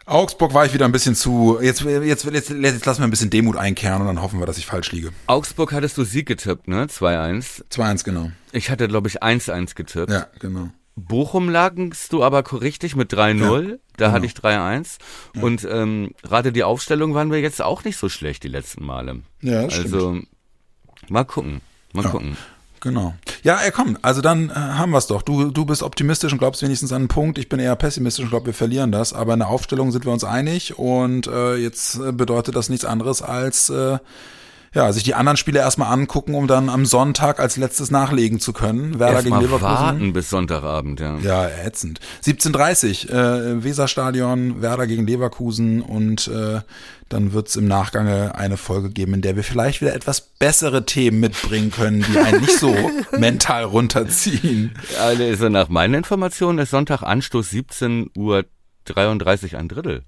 Augsburg war ich wieder ein bisschen zu. Jetzt, jetzt, jetzt, jetzt lassen wir ein bisschen Demut einkehren und dann hoffen wir, dass ich falsch liege. Augsburg hattest du Sieg getippt, ne? 2-1. 2-1, genau. Ich hatte, glaube ich, 1-1 getippt. Ja, genau. Bochum lagst du aber richtig mit 3-0. da genau. hatte ich 3-1. Und ähm, gerade die Aufstellung waren wir jetzt auch nicht so schlecht die letzten Male. Ja, das stimmt. also, mal gucken. Mal Ja. gucken. Genau. Ja, ey, komm, also dann äh, haben wir's doch. Du, du bist optimistisch und glaubst wenigstens an einen Punkt. Ich bin eher pessimistisch und glaube, wir verlieren das. Aber in der Aufstellung sind wir uns einig und äh, jetzt äh, bedeutet das nichts anderes als äh, ja, sich die anderen Spiele erstmal angucken, um dann am Sonntag als letztes nachlegen zu können. Werder Erst gegen Leverkusen. warten bis Sonntagabend, ja. Ja, ätzend. 17.30 äh, Weserstadion, Werder gegen Leverkusen und äh, dann wird's im Nachgange eine Folge geben, in der wir vielleicht wieder etwas bessere Themen mitbringen können, die einen nicht so mental runterziehen. Also nach meinen Informationen ist Sonntag Anstoß 17 Uhr 33 ein Drittel.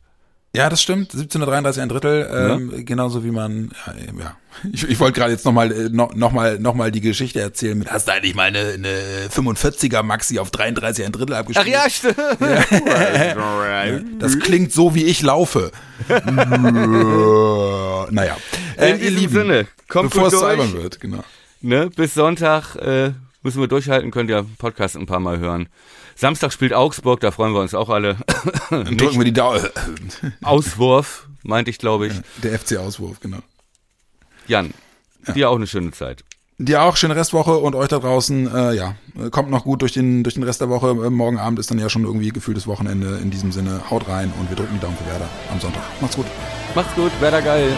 Ja, das stimmt. 17.33 ein Drittel, ähm, genauso wie man, ja, ähm, ja. Ich, ich wollte gerade jetzt nochmal äh, noch, noch mal, noch mal die Geschichte erzählen mit, hast du eigentlich mal eine, eine 45er Maxi auf 33 ein Drittel abgespielt? stimmt. Das klingt so, wie ich laufe. naja. Äh, In diesem Sinne, kommt bevor es albern wird, genau. Ne? Bis Sonntag äh, müssen wir durchhalten, könnt ihr Podcast ein paar Mal hören. Samstag spielt Augsburg, da freuen wir uns auch alle. Dann drücken wir die Daumen. Auswurf, meinte ich, glaube ich. Der FC-Auswurf, genau. Jan, dir auch eine schöne Zeit. Dir auch schöne Restwoche und euch da draußen, äh, ja, kommt noch gut durch den, durch den Rest der Woche. Äh, Morgen Abend ist dann ja schon irgendwie gefühltes Wochenende. In diesem Sinne, haut rein und wir drücken die Daumen für Werder am Sonntag. Macht's gut. Macht's gut, Werder geil.